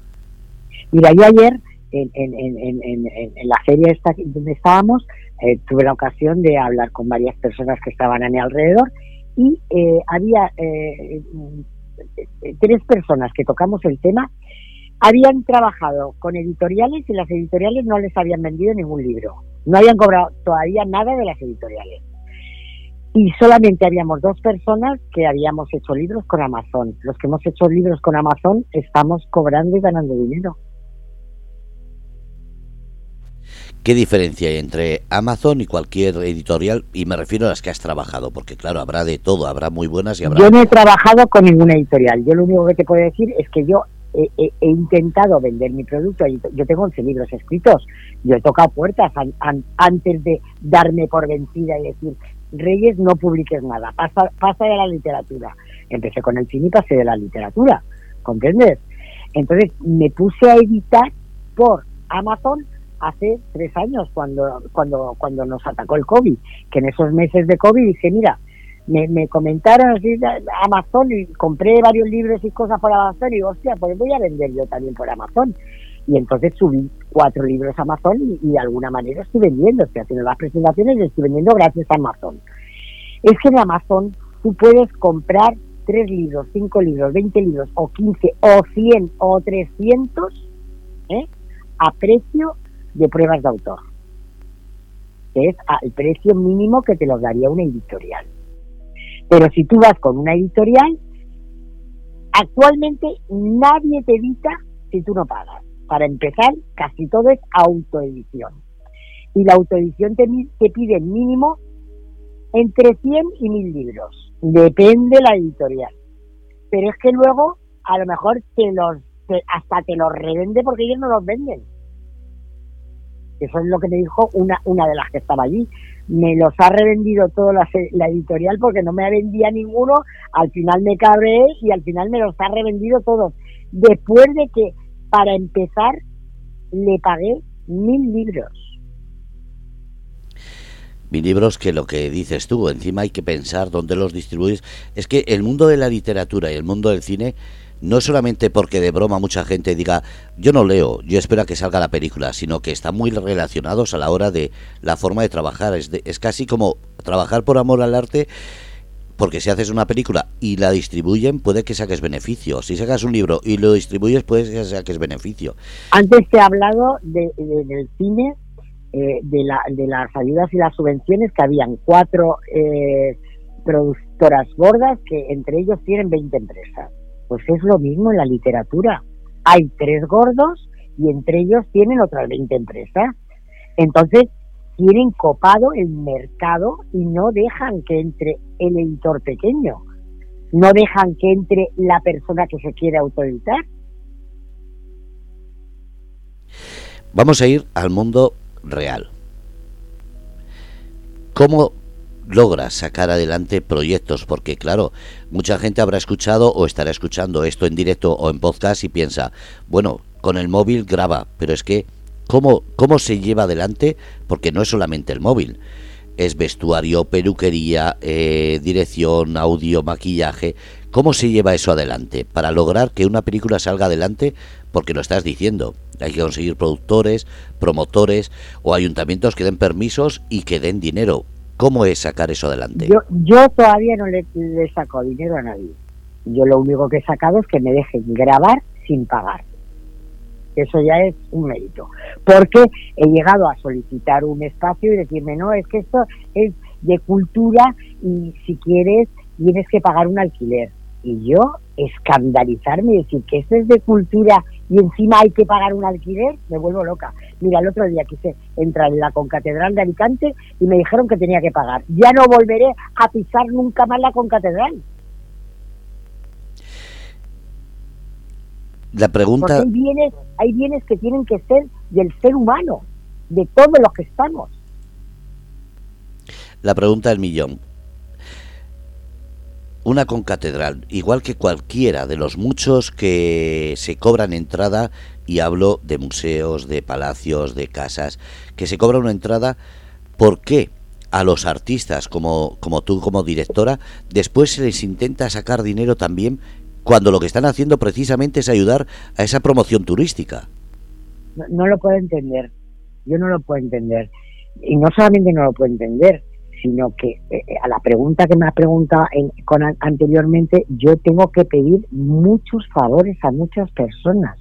Mira, yo ayer en, en, la feria esta donde estábamos, eh, tuve la ocasión de hablar con varias personas que estaban a mi alrededor y eh, había eh, tres personas que tocamos el tema, habían trabajado con editoriales y las editoriales no les habían vendido ningún libro, no habían cobrado todavía nada de las editoriales. Y solamente habíamos dos personas que habíamos hecho libros con Amazon. Los que hemos hecho libros con Amazon estamos cobrando y ganando dinero. ¿Qué diferencia hay entre Amazon y cualquier editorial? Y me refiero a las que has trabajado, porque claro, habrá de todo, habrá muy buenas y habrá... Yo no he trabajado con ninguna editorial. Yo lo único que te puedo decir es que yo he, intentado vender mi producto. Yo tengo 11 libros escritos. Yo he tocado puertas antes de darme por vencida y decir, Reyes, no publiques nada, pasa, pasa de la literatura. Empecé con el cine y pasé de la literatura, ¿comprendes? Entonces me puse a editar por Amazon hace tres años cuando, cuando, cuando nos atacó el COVID, que en esos meses de COVID dije, mira, me, me comentaron así Amazon y compré varios libros y cosas por Amazon y digo, hostia, pues voy a vender yo también por Amazon. Y entonces subí cuatro libros a Amazon y, de alguna manera estoy vendiendo, estoy haciendo las presentaciones y estoy vendiendo gracias a Amazon. Es que en Amazon tú puedes comprar tres libros, cinco libros, veinte libros, o quince, o cien, o trescientos, ¿eh? a precio de pruebas de autor, que es el precio mínimo que te los daría una editorial. Pero si tú vas con una editorial, actualmente nadie te edita si tú no pagas. Para empezar, casi todo es autoedición. Y la autoedición te, te pide mínimo entre 100 y 1000 libros. Depende la editorial. Pero es que luego, a lo mejor, te los, hasta te los revende porque ellos no los venden. Eso es lo que me dijo una, una de las que estaba allí. Me los ha revendido toda la, editorial porque no me vendía ninguno. Al final me cabré y al final me los ha revendido todos. Después de que, para empezar, le pagué mil libros. Mil libros que lo que dices tú, encima hay que pensar dónde los distribuyes. Es que el mundo de la literatura y el mundo del cine no solamente porque de broma mucha gente diga yo no leo, yo espero a que salga la película, sino que están muy relacionados a la hora de la forma de trabajar. Es, es casi como trabajar por amor al arte, porque si haces una película y la distribuyen, puede que saques beneficio. Si sacas un libro y lo distribuyes, puede que saques beneficio. Antes te he hablado de, del cine, eh, de, la, de las ayudas y las subvenciones, que habían cuatro eh, productoras gordas que entre ellos tienen 20 empresas pues es lo mismo en la literatura. Hay tres gordos y entre ellos tienen otras 20 empresas. Entonces, tienen copado el mercado y no dejan que entre el editor pequeño. No dejan que entre la persona que se quiere autoeditar. Vamos a ir al mundo real. ¿Cómo logras sacar adelante proyectos, porque claro, mucha gente habrá escuchado o estará escuchando esto en directo o en podcast y piensa, bueno, con el móvil graba, pero es que, ¿cómo, cómo se lleva adelante? Porque no es solamente el móvil, es vestuario, peluquería, eh, dirección, audio, maquillaje. ¿Cómo se lleva eso adelante para lograr que una película salga adelante? Porque lo estás diciendo, hay que conseguir productores, promotores o ayuntamientos que den permisos y que den dinero ¿Cómo es sacar eso adelante? Yo, yo todavía no le, le saco dinero a nadie. Yo lo único que he sacado es que me dejen grabar sin pagar. Eso ya es un mérito. Porque he llegado a solicitar un espacio y decirme, no, es que esto es de cultura y si quieres tienes que pagar un alquiler. Y yo escandalizarme y decir que esto es de cultura y encima hay que pagar un alquiler, me vuelvo loca. Mira, el otro día quise entrar en la concatedral de Alicante y me dijeron que tenía que pagar. Ya no volveré a pisar nunca más la concatedral. La pregunta... hay bienes, hay bienes que tienen que ser del ser humano, de todos los que estamos. La pregunta del millón una concatedral, igual que cualquiera de los muchos que se cobran entrada, y hablo de museos, de palacios, de casas, que se cobra una entrada, ¿por qué a los artistas como, como tú como directora después se les intenta sacar dinero también cuando lo que están haciendo precisamente es ayudar a esa promoción turística? No, no lo puedo entender, yo no lo puedo entender. Y no solamente no lo puedo entender, sino que eh, eh, a la pregunta que me has preguntado con, anteriormente, yo tengo que pedir muchos favores a muchas personas.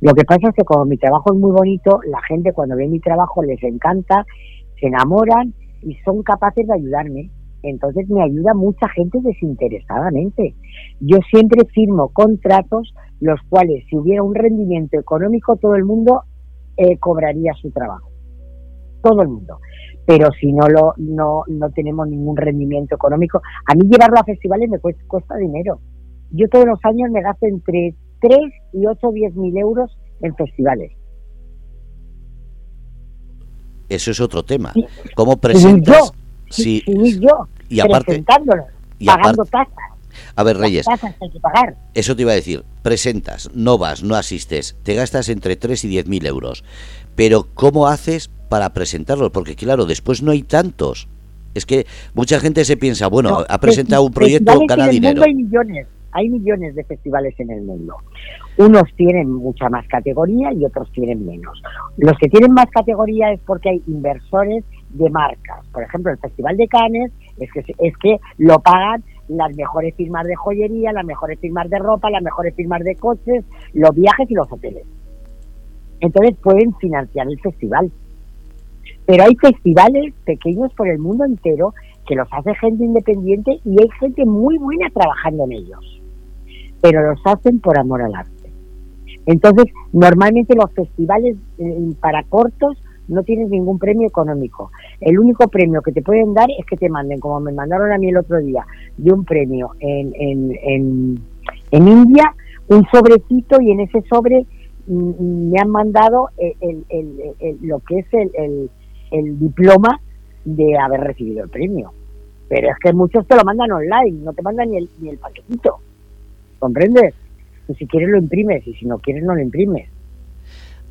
Lo que pasa es que como mi trabajo es muy bonito, la gente cuando ve mi trabajo les encanta, se enamoran y son capaces de ayudarme. Entonces me ayuda mucha gente desinteresadamente. Yo siempre firmo contratos los cuales si hubiera un rendimiento económico todo el mundo eh, cobraría su trabajo. Todo el mundo pero si no lo no, no tenemos ningún rendimiento económico, a mí llevarlo a festivales me cuesta, dinero. Yo todos los años me gasto entre 3 y 8 o 10 mil euros en festivales. Eso es otro tema. ¿Cómo presentas? Sí, sí, yo, y aparte, pagando tasas. A ver, Reyes, hay que pagar. eso te iba a decir, presentas, no vas, no asistes, te gastas entre 3 y 10 mil euros, pero ¿cómo haces para presentarlos? Porque claro, después no hay tantos. Es que mucha gente se piensa, bueno, ha presentado un proyecto, gana dinero. Hay millones, hay millones de festivales en el mundo. Unos tienen mucha más categoría y otros tienen menos. Los que tienen más categoría es porque hay inversores de marcas. Por ejemplo, el Festival de Cannes es que, es que lo pagan las mejores firmas de joyería, las mejores firmas de ropa, las mejores firmas de coches, los viajes y los hoteles. Entonces pueden financiar el festival. Pero hay festivales pequeños por el mundo entero que los hace gente independiente y hay gente muy buena trabajando en ellos. Pero los hacen por amor al arte. Entonces, normalmente los festivales eh, para cortos no tienes ningún premio económico. El único premio que te pueden dar es que te manden, como me mandaron a mí el otro día, de un premio en, en, en, India, un sobrecito y en ese sobre mm, mm, me han mandado el, lo que es el, el, diploma de haber recibido el premio. Pero es que muchos te lo mandan online, no te mandan ni el, ni el paquetito. ¿Comprendes? si quieres lo imprimes y si no quieres no lo imprimes.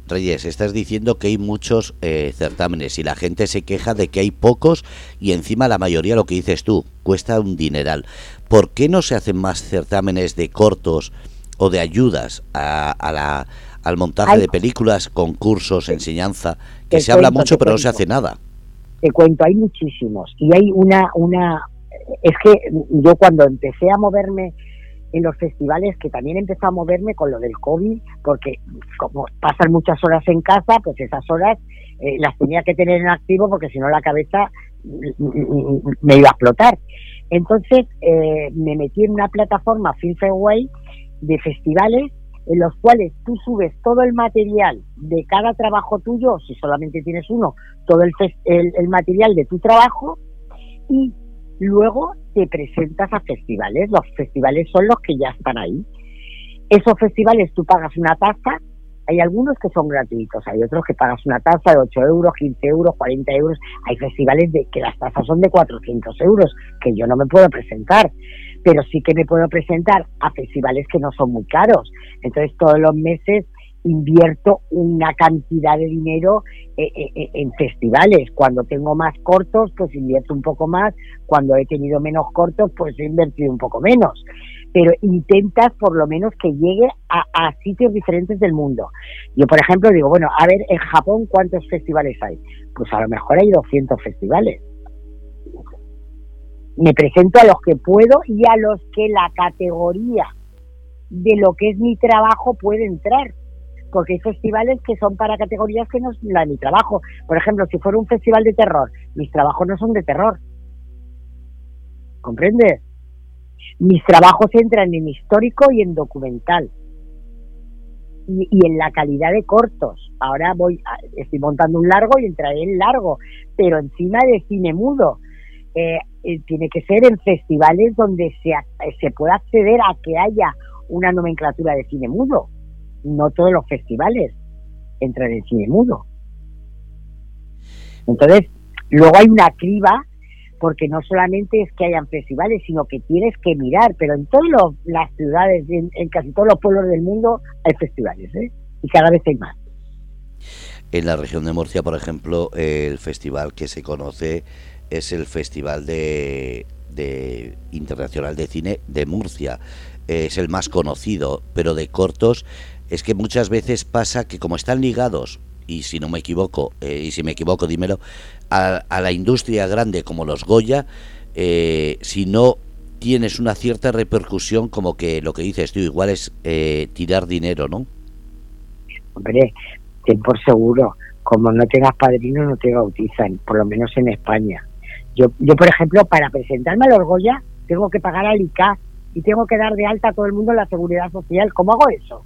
Reyes, estás diciendo que hay muchos eh, certámenes y la gente se queja de que hay pocos y encima la mayoría, lo que dices tú, cuesta un dineral. ¿Por qué no se hacen más certámenes de cortos o de ayudas a, la, al montaje de películas, concursos, enseñanza? Que se habla mucho pero no se hace nada. Te cuento, hay muchísimos y hay una, una... Es que yo cuando empecé a moverme en los festivales que también empezó a moverme con lo del COVID, porque como pasan muchas horas en casa, pues esas horas eh, las tenía que tener en activo porque si no la cabeza me iba a explotar. Entonces eh, me metí en una plataforma Film Fairway de festivales en los cuales tú subes todo el material de cada trabajo tuyo, si solamente tienes uno, todo el, el material de tu trabajo y luego te presentas a festivales. Los festivales son los que ya están ahí. Esos festivales tú pagas una tasa, hay algunos que son gratuitos, hay otros que pagas una tasa de 8 euros, 15 euros, 40 euros. Hay festivales de que las tasas son de 400 euros, que yo no me puedo presentar, pero sí que me puedo presentar a festivales que no son muy caros. Entonces todos los meses invierto una cantidad de dinero eh, eh, eh, en festivales. Cuando tengo más cortos, pues invierto un poco más. Cuando he tenido menos cortos, pues he invertido un poco menos. Pero intentas por lo menos que llegue a, sitios diferentes del mundo. Yo, por ejemplo, digo, bueno, a ver, en Japón, ¿cuántos festivales hay? Pues a lo mejor hay 200 festivales. Me presento a los que puedo y a los que la categoría de lo que es mi trabajo puede entrar porque hay festivales que son para categorías que no es la de mi trabajo. Por ejemplo, si fuera un festival de terror, mis trabajos no son de terror. ¿Comprendes? Mis trabajos entran en histórico y en documental. Y, en la calidad de cortos. Ahora voy, estoy montando un largo y entraré en largo, pero encima de cine mudo. Eh, eh, tiene que ser en festivales donde se, se pueda acceder a que haya una nomenclatura de cine mudo no todos los festivales entran en cine mudo. Entonces, luego hay una criba, porque no solamente es que hayan festivales, sino que tienes que mirar, pero en todas las ciudades, en, casi todos los pueblos del mundo hay festivales, ¿eh? y cada vez hay más. En la región de Murcia, por ejemplo, el festival que se conoce es el Festival de, de Internacional de Cine de Murcia. Es el más conocido, pero de cortos es que muchas veces pasa que como están ligados, y si no me equivoco, eh, y si me equivoco dímelo, a, la industria grande como los Goya, eh, si no tienes una cierta repercusión como que lo que dices tú igual es eh, tirar dinero, ¿no? Hombre, ten por seguro, como no tengas padrino no te bautizan, por lo menos en España. Yo, yo por ejemplo, para presentarme a los Goya tengo que pagar al ICA y tengo que dar de alta a todo el mundo la seguridad social. ¿Cómo hago eso?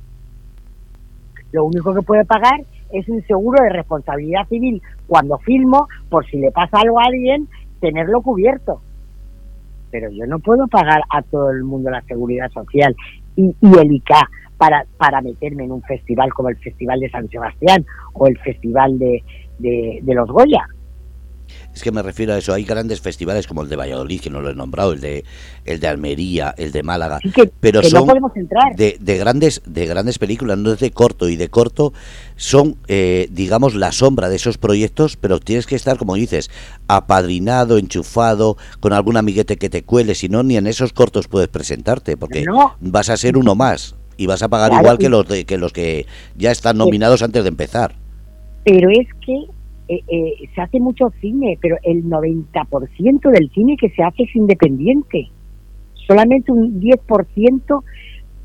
Lo único que puede pagar es un seguro de responsabilidad civil cuando filmo, por si le pasa algo a alguien, tenerlo cubierto. Pero yo no puedo pagar a todo el mundo la seguridad social y, el ICA, para, para meterme en un festival como el Festival de San Sebastián o el Festival de, de los Goya. Es que me refiero a eso. Hay grandes festivales como el de Valladolid, que no lo he nombrado, el de el de Almería, el de Málaga, pero son De, de, grandes de grandes películas, no es de corto y de corto son, eh, digamos, la sombra de esos proyectos, pero tienes que estar, como dices, apadrinado, enchufado, con algún amiguete que te cuele, si no ni en esos cortos puedes presentarte, porque vas a ser uno más y vas a pagar igual que los que los que ya están nominados antes de empezar. Pero es que eh, eh, se hace mucho cine, pero el 90% del cine que se hace es independiente. Solamente un 10%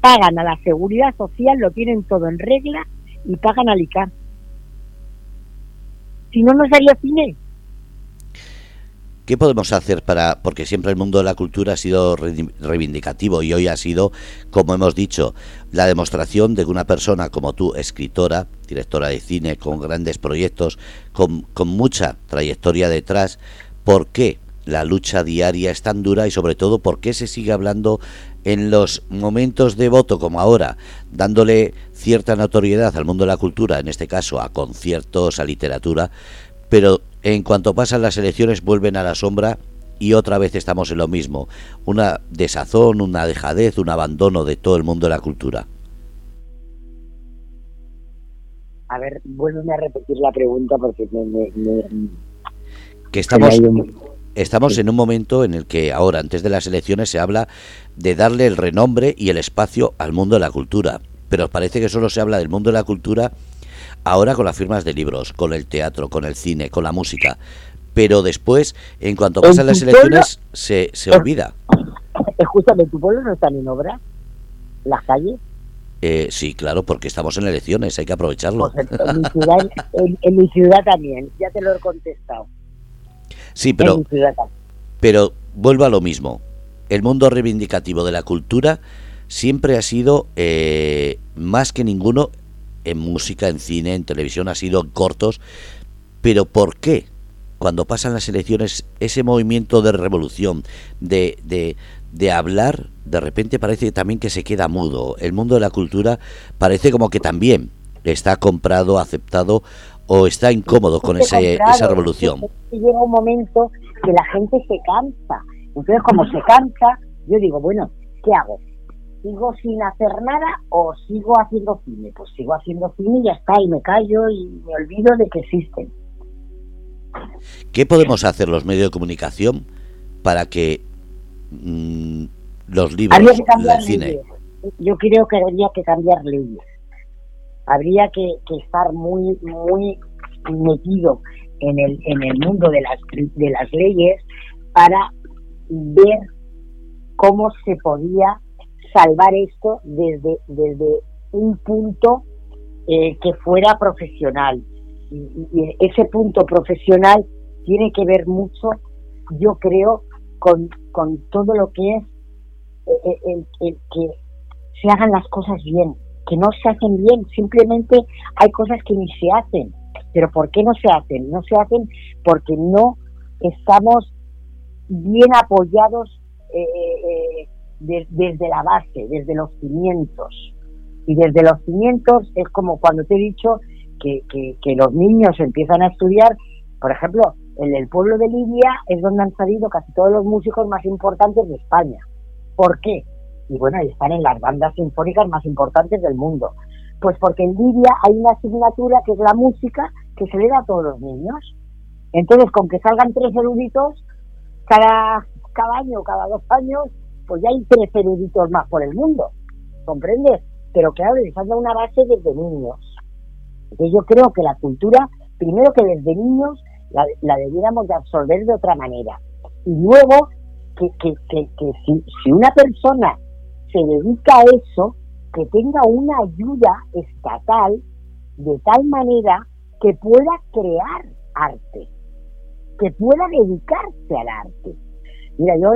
pagan a la seguridad social, lo tienen todo en regla y pagan al ICAR. Si no, no sería cine. ¿Qué podemos hacer para.? Porque siempre el mundo de la cultura ha sido reivindicativo y hoy ha sido, como hemos dicho, la demostración de que una persona como tú, escritora, directora de cine, con grandes proyectos, con, mucha trayectoria detrás, ¿por qué la lucha diaria es tan dura y sobre todo por qué se sigue hablando en los momentos de voto como ahora, dándole cierta notoriedad al mundo de la cultura, en este caso a conciertos, a literatura, pero en cuanto pasan las elecciones vuelven a la sombra y otra vez estamos en lo mismo, una desazón, una dejadez, un abandono de todo el mundo de la cultura. A ver, vuélveme a repetir la pregunta porque me... que estamos, estamos en un momento en el que ahora, antes de las elecciones, se habla de darle el renombre y el espacio al mundo de la cultura. Pero parece que solo se habla del mundo de la cultura ahora con las firmas de libros, con el teatro, con el cine, con la música, pero después, en cuanto pasan las elecciones, se, se olvida. Escúchame, ¿tu pueblo no están en obra? ¿Las calles? Eh, sí, claro, porque estamos en elecciones, hay que aprovecharlo. Pues en, mi ciudad, también, ya te lo he contestado. Sí, pero, pero vuelvo a lo mismo. El mundo reivindicativo de la cultura siempre ha sido, eh, más que ninguno, en música, en cine, en televisión, ha sido en cortos. Pero ¿por qué? Cuando pasan las elecciones, ese movimiento de revolución, de, de, de hablar, de repente parece también que se queda mudo. El mundo de la cultura parece como que también está comprado, aceptado o está incómodo con ese, esa revolución. Llega un momento que la gente se cansa. Entonces, como se cansa, yo digo, bueno, ¿qué hago? ¿Sigo sin hacer nada o sigo haciendo cine? Pues sigo haciendo cine y ya está, y me callo y me olvido de que existen. ¿Qué podemos hacer los medios de comunicación para que mm, los libros del cine... Yo creo que habría que cambiar leyes. Habría que, estar muy, muy metido en el, en el mundo de las, de las leyes para ver cómo se podía salvar esto desde, desde un punto eh, que fuera profesional. Y, ese punto profesional tiene que ver mucho, yo creo, con, con todo lo que es eh, eh, el, el, que se hagan las cosas bien, que no se hacen bien, simplemente hay cosas que ni se hacen. Pero ¿por qué no se hacen? No se hacen porque no estamos bien apoyados eh, desde la base, desde los cimientos. Y desde los cimientos es como cuando te he dicho que, que, los niños empiezan a estudiar, por ejemplo, en el pueblo de Libia es donde han salido casi todos los músicos más importantes de España. ¿Por qué? Y bueno, están en las bandas sinfónicas más importantes del mundo. Pues porque en Libia hay una asignatura que es la música que se le da a todos los niños. Entonces, con que salgan tres eruditos cada, cada año, cada dos años, pues ya hay tres eruditos más por el mundo, ¿comprendes? Pero claro, les falta una base desde niños. Entonces yo creo que la cultura, primero que desde niños la, debiéramos de absorber de otra manera. Y luego que, que, que, que si, si una persona se dedica a eso, que tenga una ayuda estatal de tal manera que pueda crear arte, que pueda dedicarse al arte. Mira, yo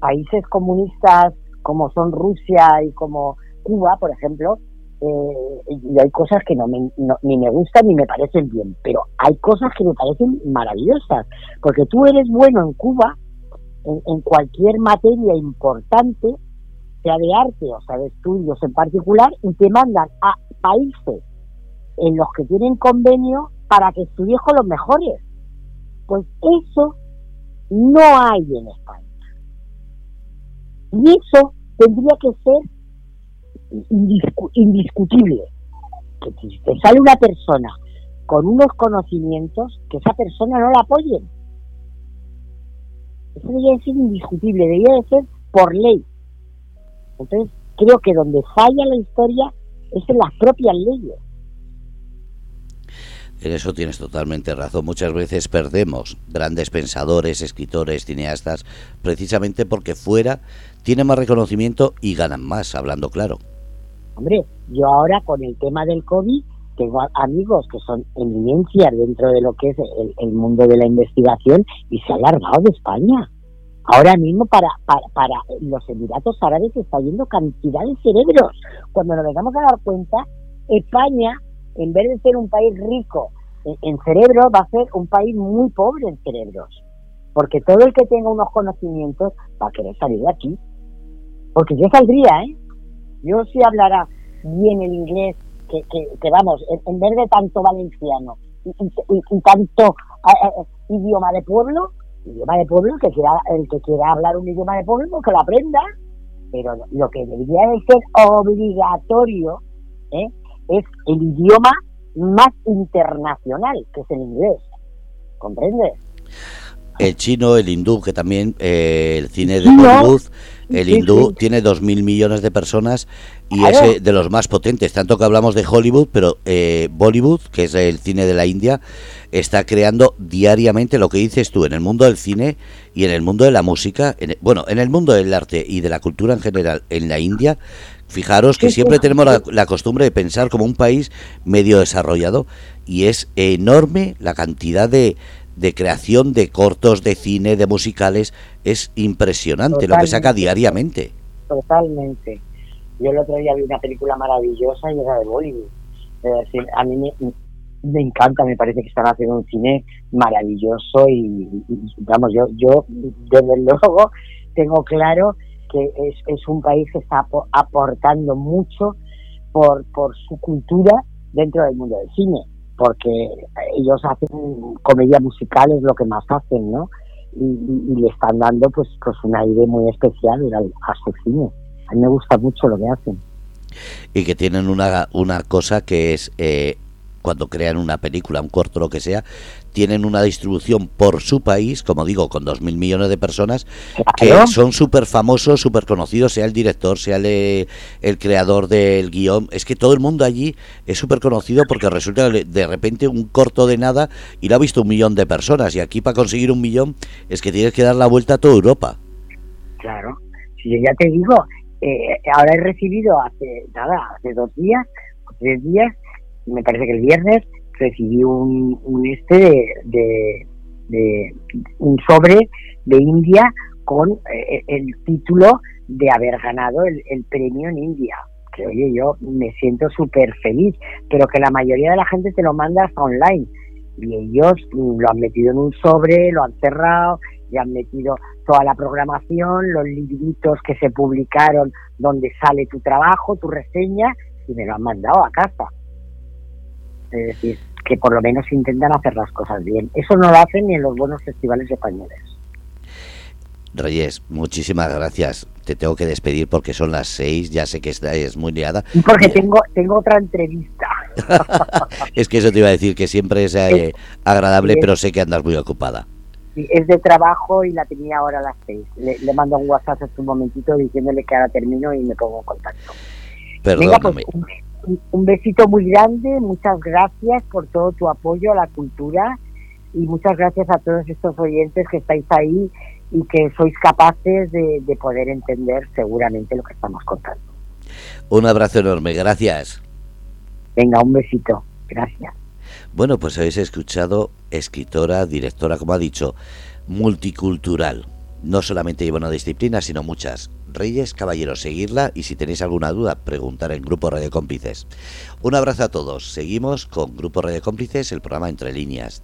países comunistas como son Rusia y como Cuba, por ejemplo, eh, y hay cosas que no, me, ni me gustan ni me parecen bien, pero hay cosas que me parecen maravillosas, porque tú eres bueno en Cuba, en, cualquier materia importante, sea de arte o sea de estudios en particular, y te mandan a países en los que tienen convenio para que estudies con los mejores. Pues eso no hay en España. Y eso tendría que ser indiscutible. Que si te sale una persona con unos conocimientos, que esa persona no la apoyen. Eso debería ser indiscutible, debería de ser por ley. Entonces, creo que donde falla la historia es en las propias leyes. En eso tienes totalmente razón. Muchas veces perdemos grandes pensadores, escritores, cineastas, precisamente porque fuera tienen más reconocimiento y ganan más, hablando claro. Hombre, yo ahora con el tema del COVID tengo amigos que son eminencias dentro de lo que es el, mundo de la investigación y se ha alargado de España. Ahora mismo para, para, los Emiratos Árabes está yendo cantidad de cerebros. Cuando nos vamos a dar cuenta, España, en vez de ser un país rico en, cerebros, va a ser un país muy pobre en cerebros. Porque todo el que tenga unos conocimientos va a querer salir de aquí. Porque yo saldría, ¿eh? Yo sí hablará bien el inglés, que, vamos, en, vez de tanto valenciano y, tanto eh, eh, idioma de pueblo, idioma de pueblo, que quiera, el que quiera hablar un idioma de pueblo, que lo aprenda. Pero lo que debería de ser obligatorio ¿eh? Es el idioma más internacional, que es el inglés. ¿Comprendes? El chino, el hindú, que también eh, el cine de Bollywood, el hindú tiene dos mil millones de personas y es de los más potentes. Tanto que hablamos de Hollywood, pero eh, Bollywood, que es el cine de la India, está creando diariamente lo que dices tú en el mundo del cine y en el mundo de la música, bueno, en el mundo del arte y de la cultura en general en la India. Fijaros que siempre tenemos la, costumbre de pensar como un país medio desarrollado y es enorme la cantidad de, de creación de cortos, de cine, de musicales, es impresionante lo que saca diariamente. Totalmente. Yo el otro día vi una película maravillosa y era de Bollywood. A mí me, me encanta, me parece que están haciendo un cine maravilloso y, vamos, yo, yo desde luego tengo claro que es, es un país que está aportando mucho por, por su cultura dentro del mundo del cine, porque ellos hacen comedia musical, es lo que más hacen, ¿no? Y, le están dando pues, pues un aire muy especial a su cine. A mí me gusta mucho lo que hacen. Y que tienen una, una cosa que es eh, cuando crean una película, un corto, lo que sea, tienen una distribución por su país, como digo, con dos mil millones de personas, que son súper famosos, súper conocidos, sea el director, sea el, creador del guion. Es que todo el mundo allí es súper conocido porque resulta de repente un corto de nada y lo ha visto un millón de personas. Y aquí para conseguir un millón es que tienes que dar la vuelta a toda Europa. Claro, si yo ya te digo, eh, ahora he recibido hace nada, hace dos días, tres días, me parece que el viernes recibí un, un este de, de, un sobre de India con eh, el título de haber ganado el, premio en India. Que oye, yo me siento súper feliz, pero que la mayoría de la gente te lo manda hasta online. Y ellos lo han metido en un sobre, lo han cerrado, y han metido toda la programación, los libritos que se publicaron donde sale tu trabajo, tu reseña, y me lo han mandado a casa. Es decir, que por lo menos intentan hacer las cosas bien. Eso no lo hacen ni en los buenos festivales españoles. Reyes, muchísimas gracias. Te tengo que despedir porque son las seis, ya sé que es muy liada. Porque tengo, tengo otra entrevista. es que eso te iba a decir, que siempre es, eh, agradable, pero sé que andas muy ocupada. Es de trabajo y la tenía ahora a las seis. Le, mando un WhatsApp hace un momentito diciéndole que ahora termino y me pongo en contacto. Perdóname. Venga, pues, un besito muy grande, muchas gracias por todo tu apoyo a la cultura y muchas gracias a todos estos oyentes que estáis ahí y que sois capaces de, poder entender seguramente lo que estamos contando. Un abrazo enorme, gracias. Venga, un besito, gracias. Bueno, pues habéis escuchado escritora, directora, como ha dicho, multicultural. No solamente lleva una disciplina, sino muchas. Reyes, caballeros, seguirla y si tenéis alguna duda, preguntar en Grupo Radio Cómplices. Un abrazo a todos. Seguimos con Grupo Radio Cómplices, el programa Entre Líneas.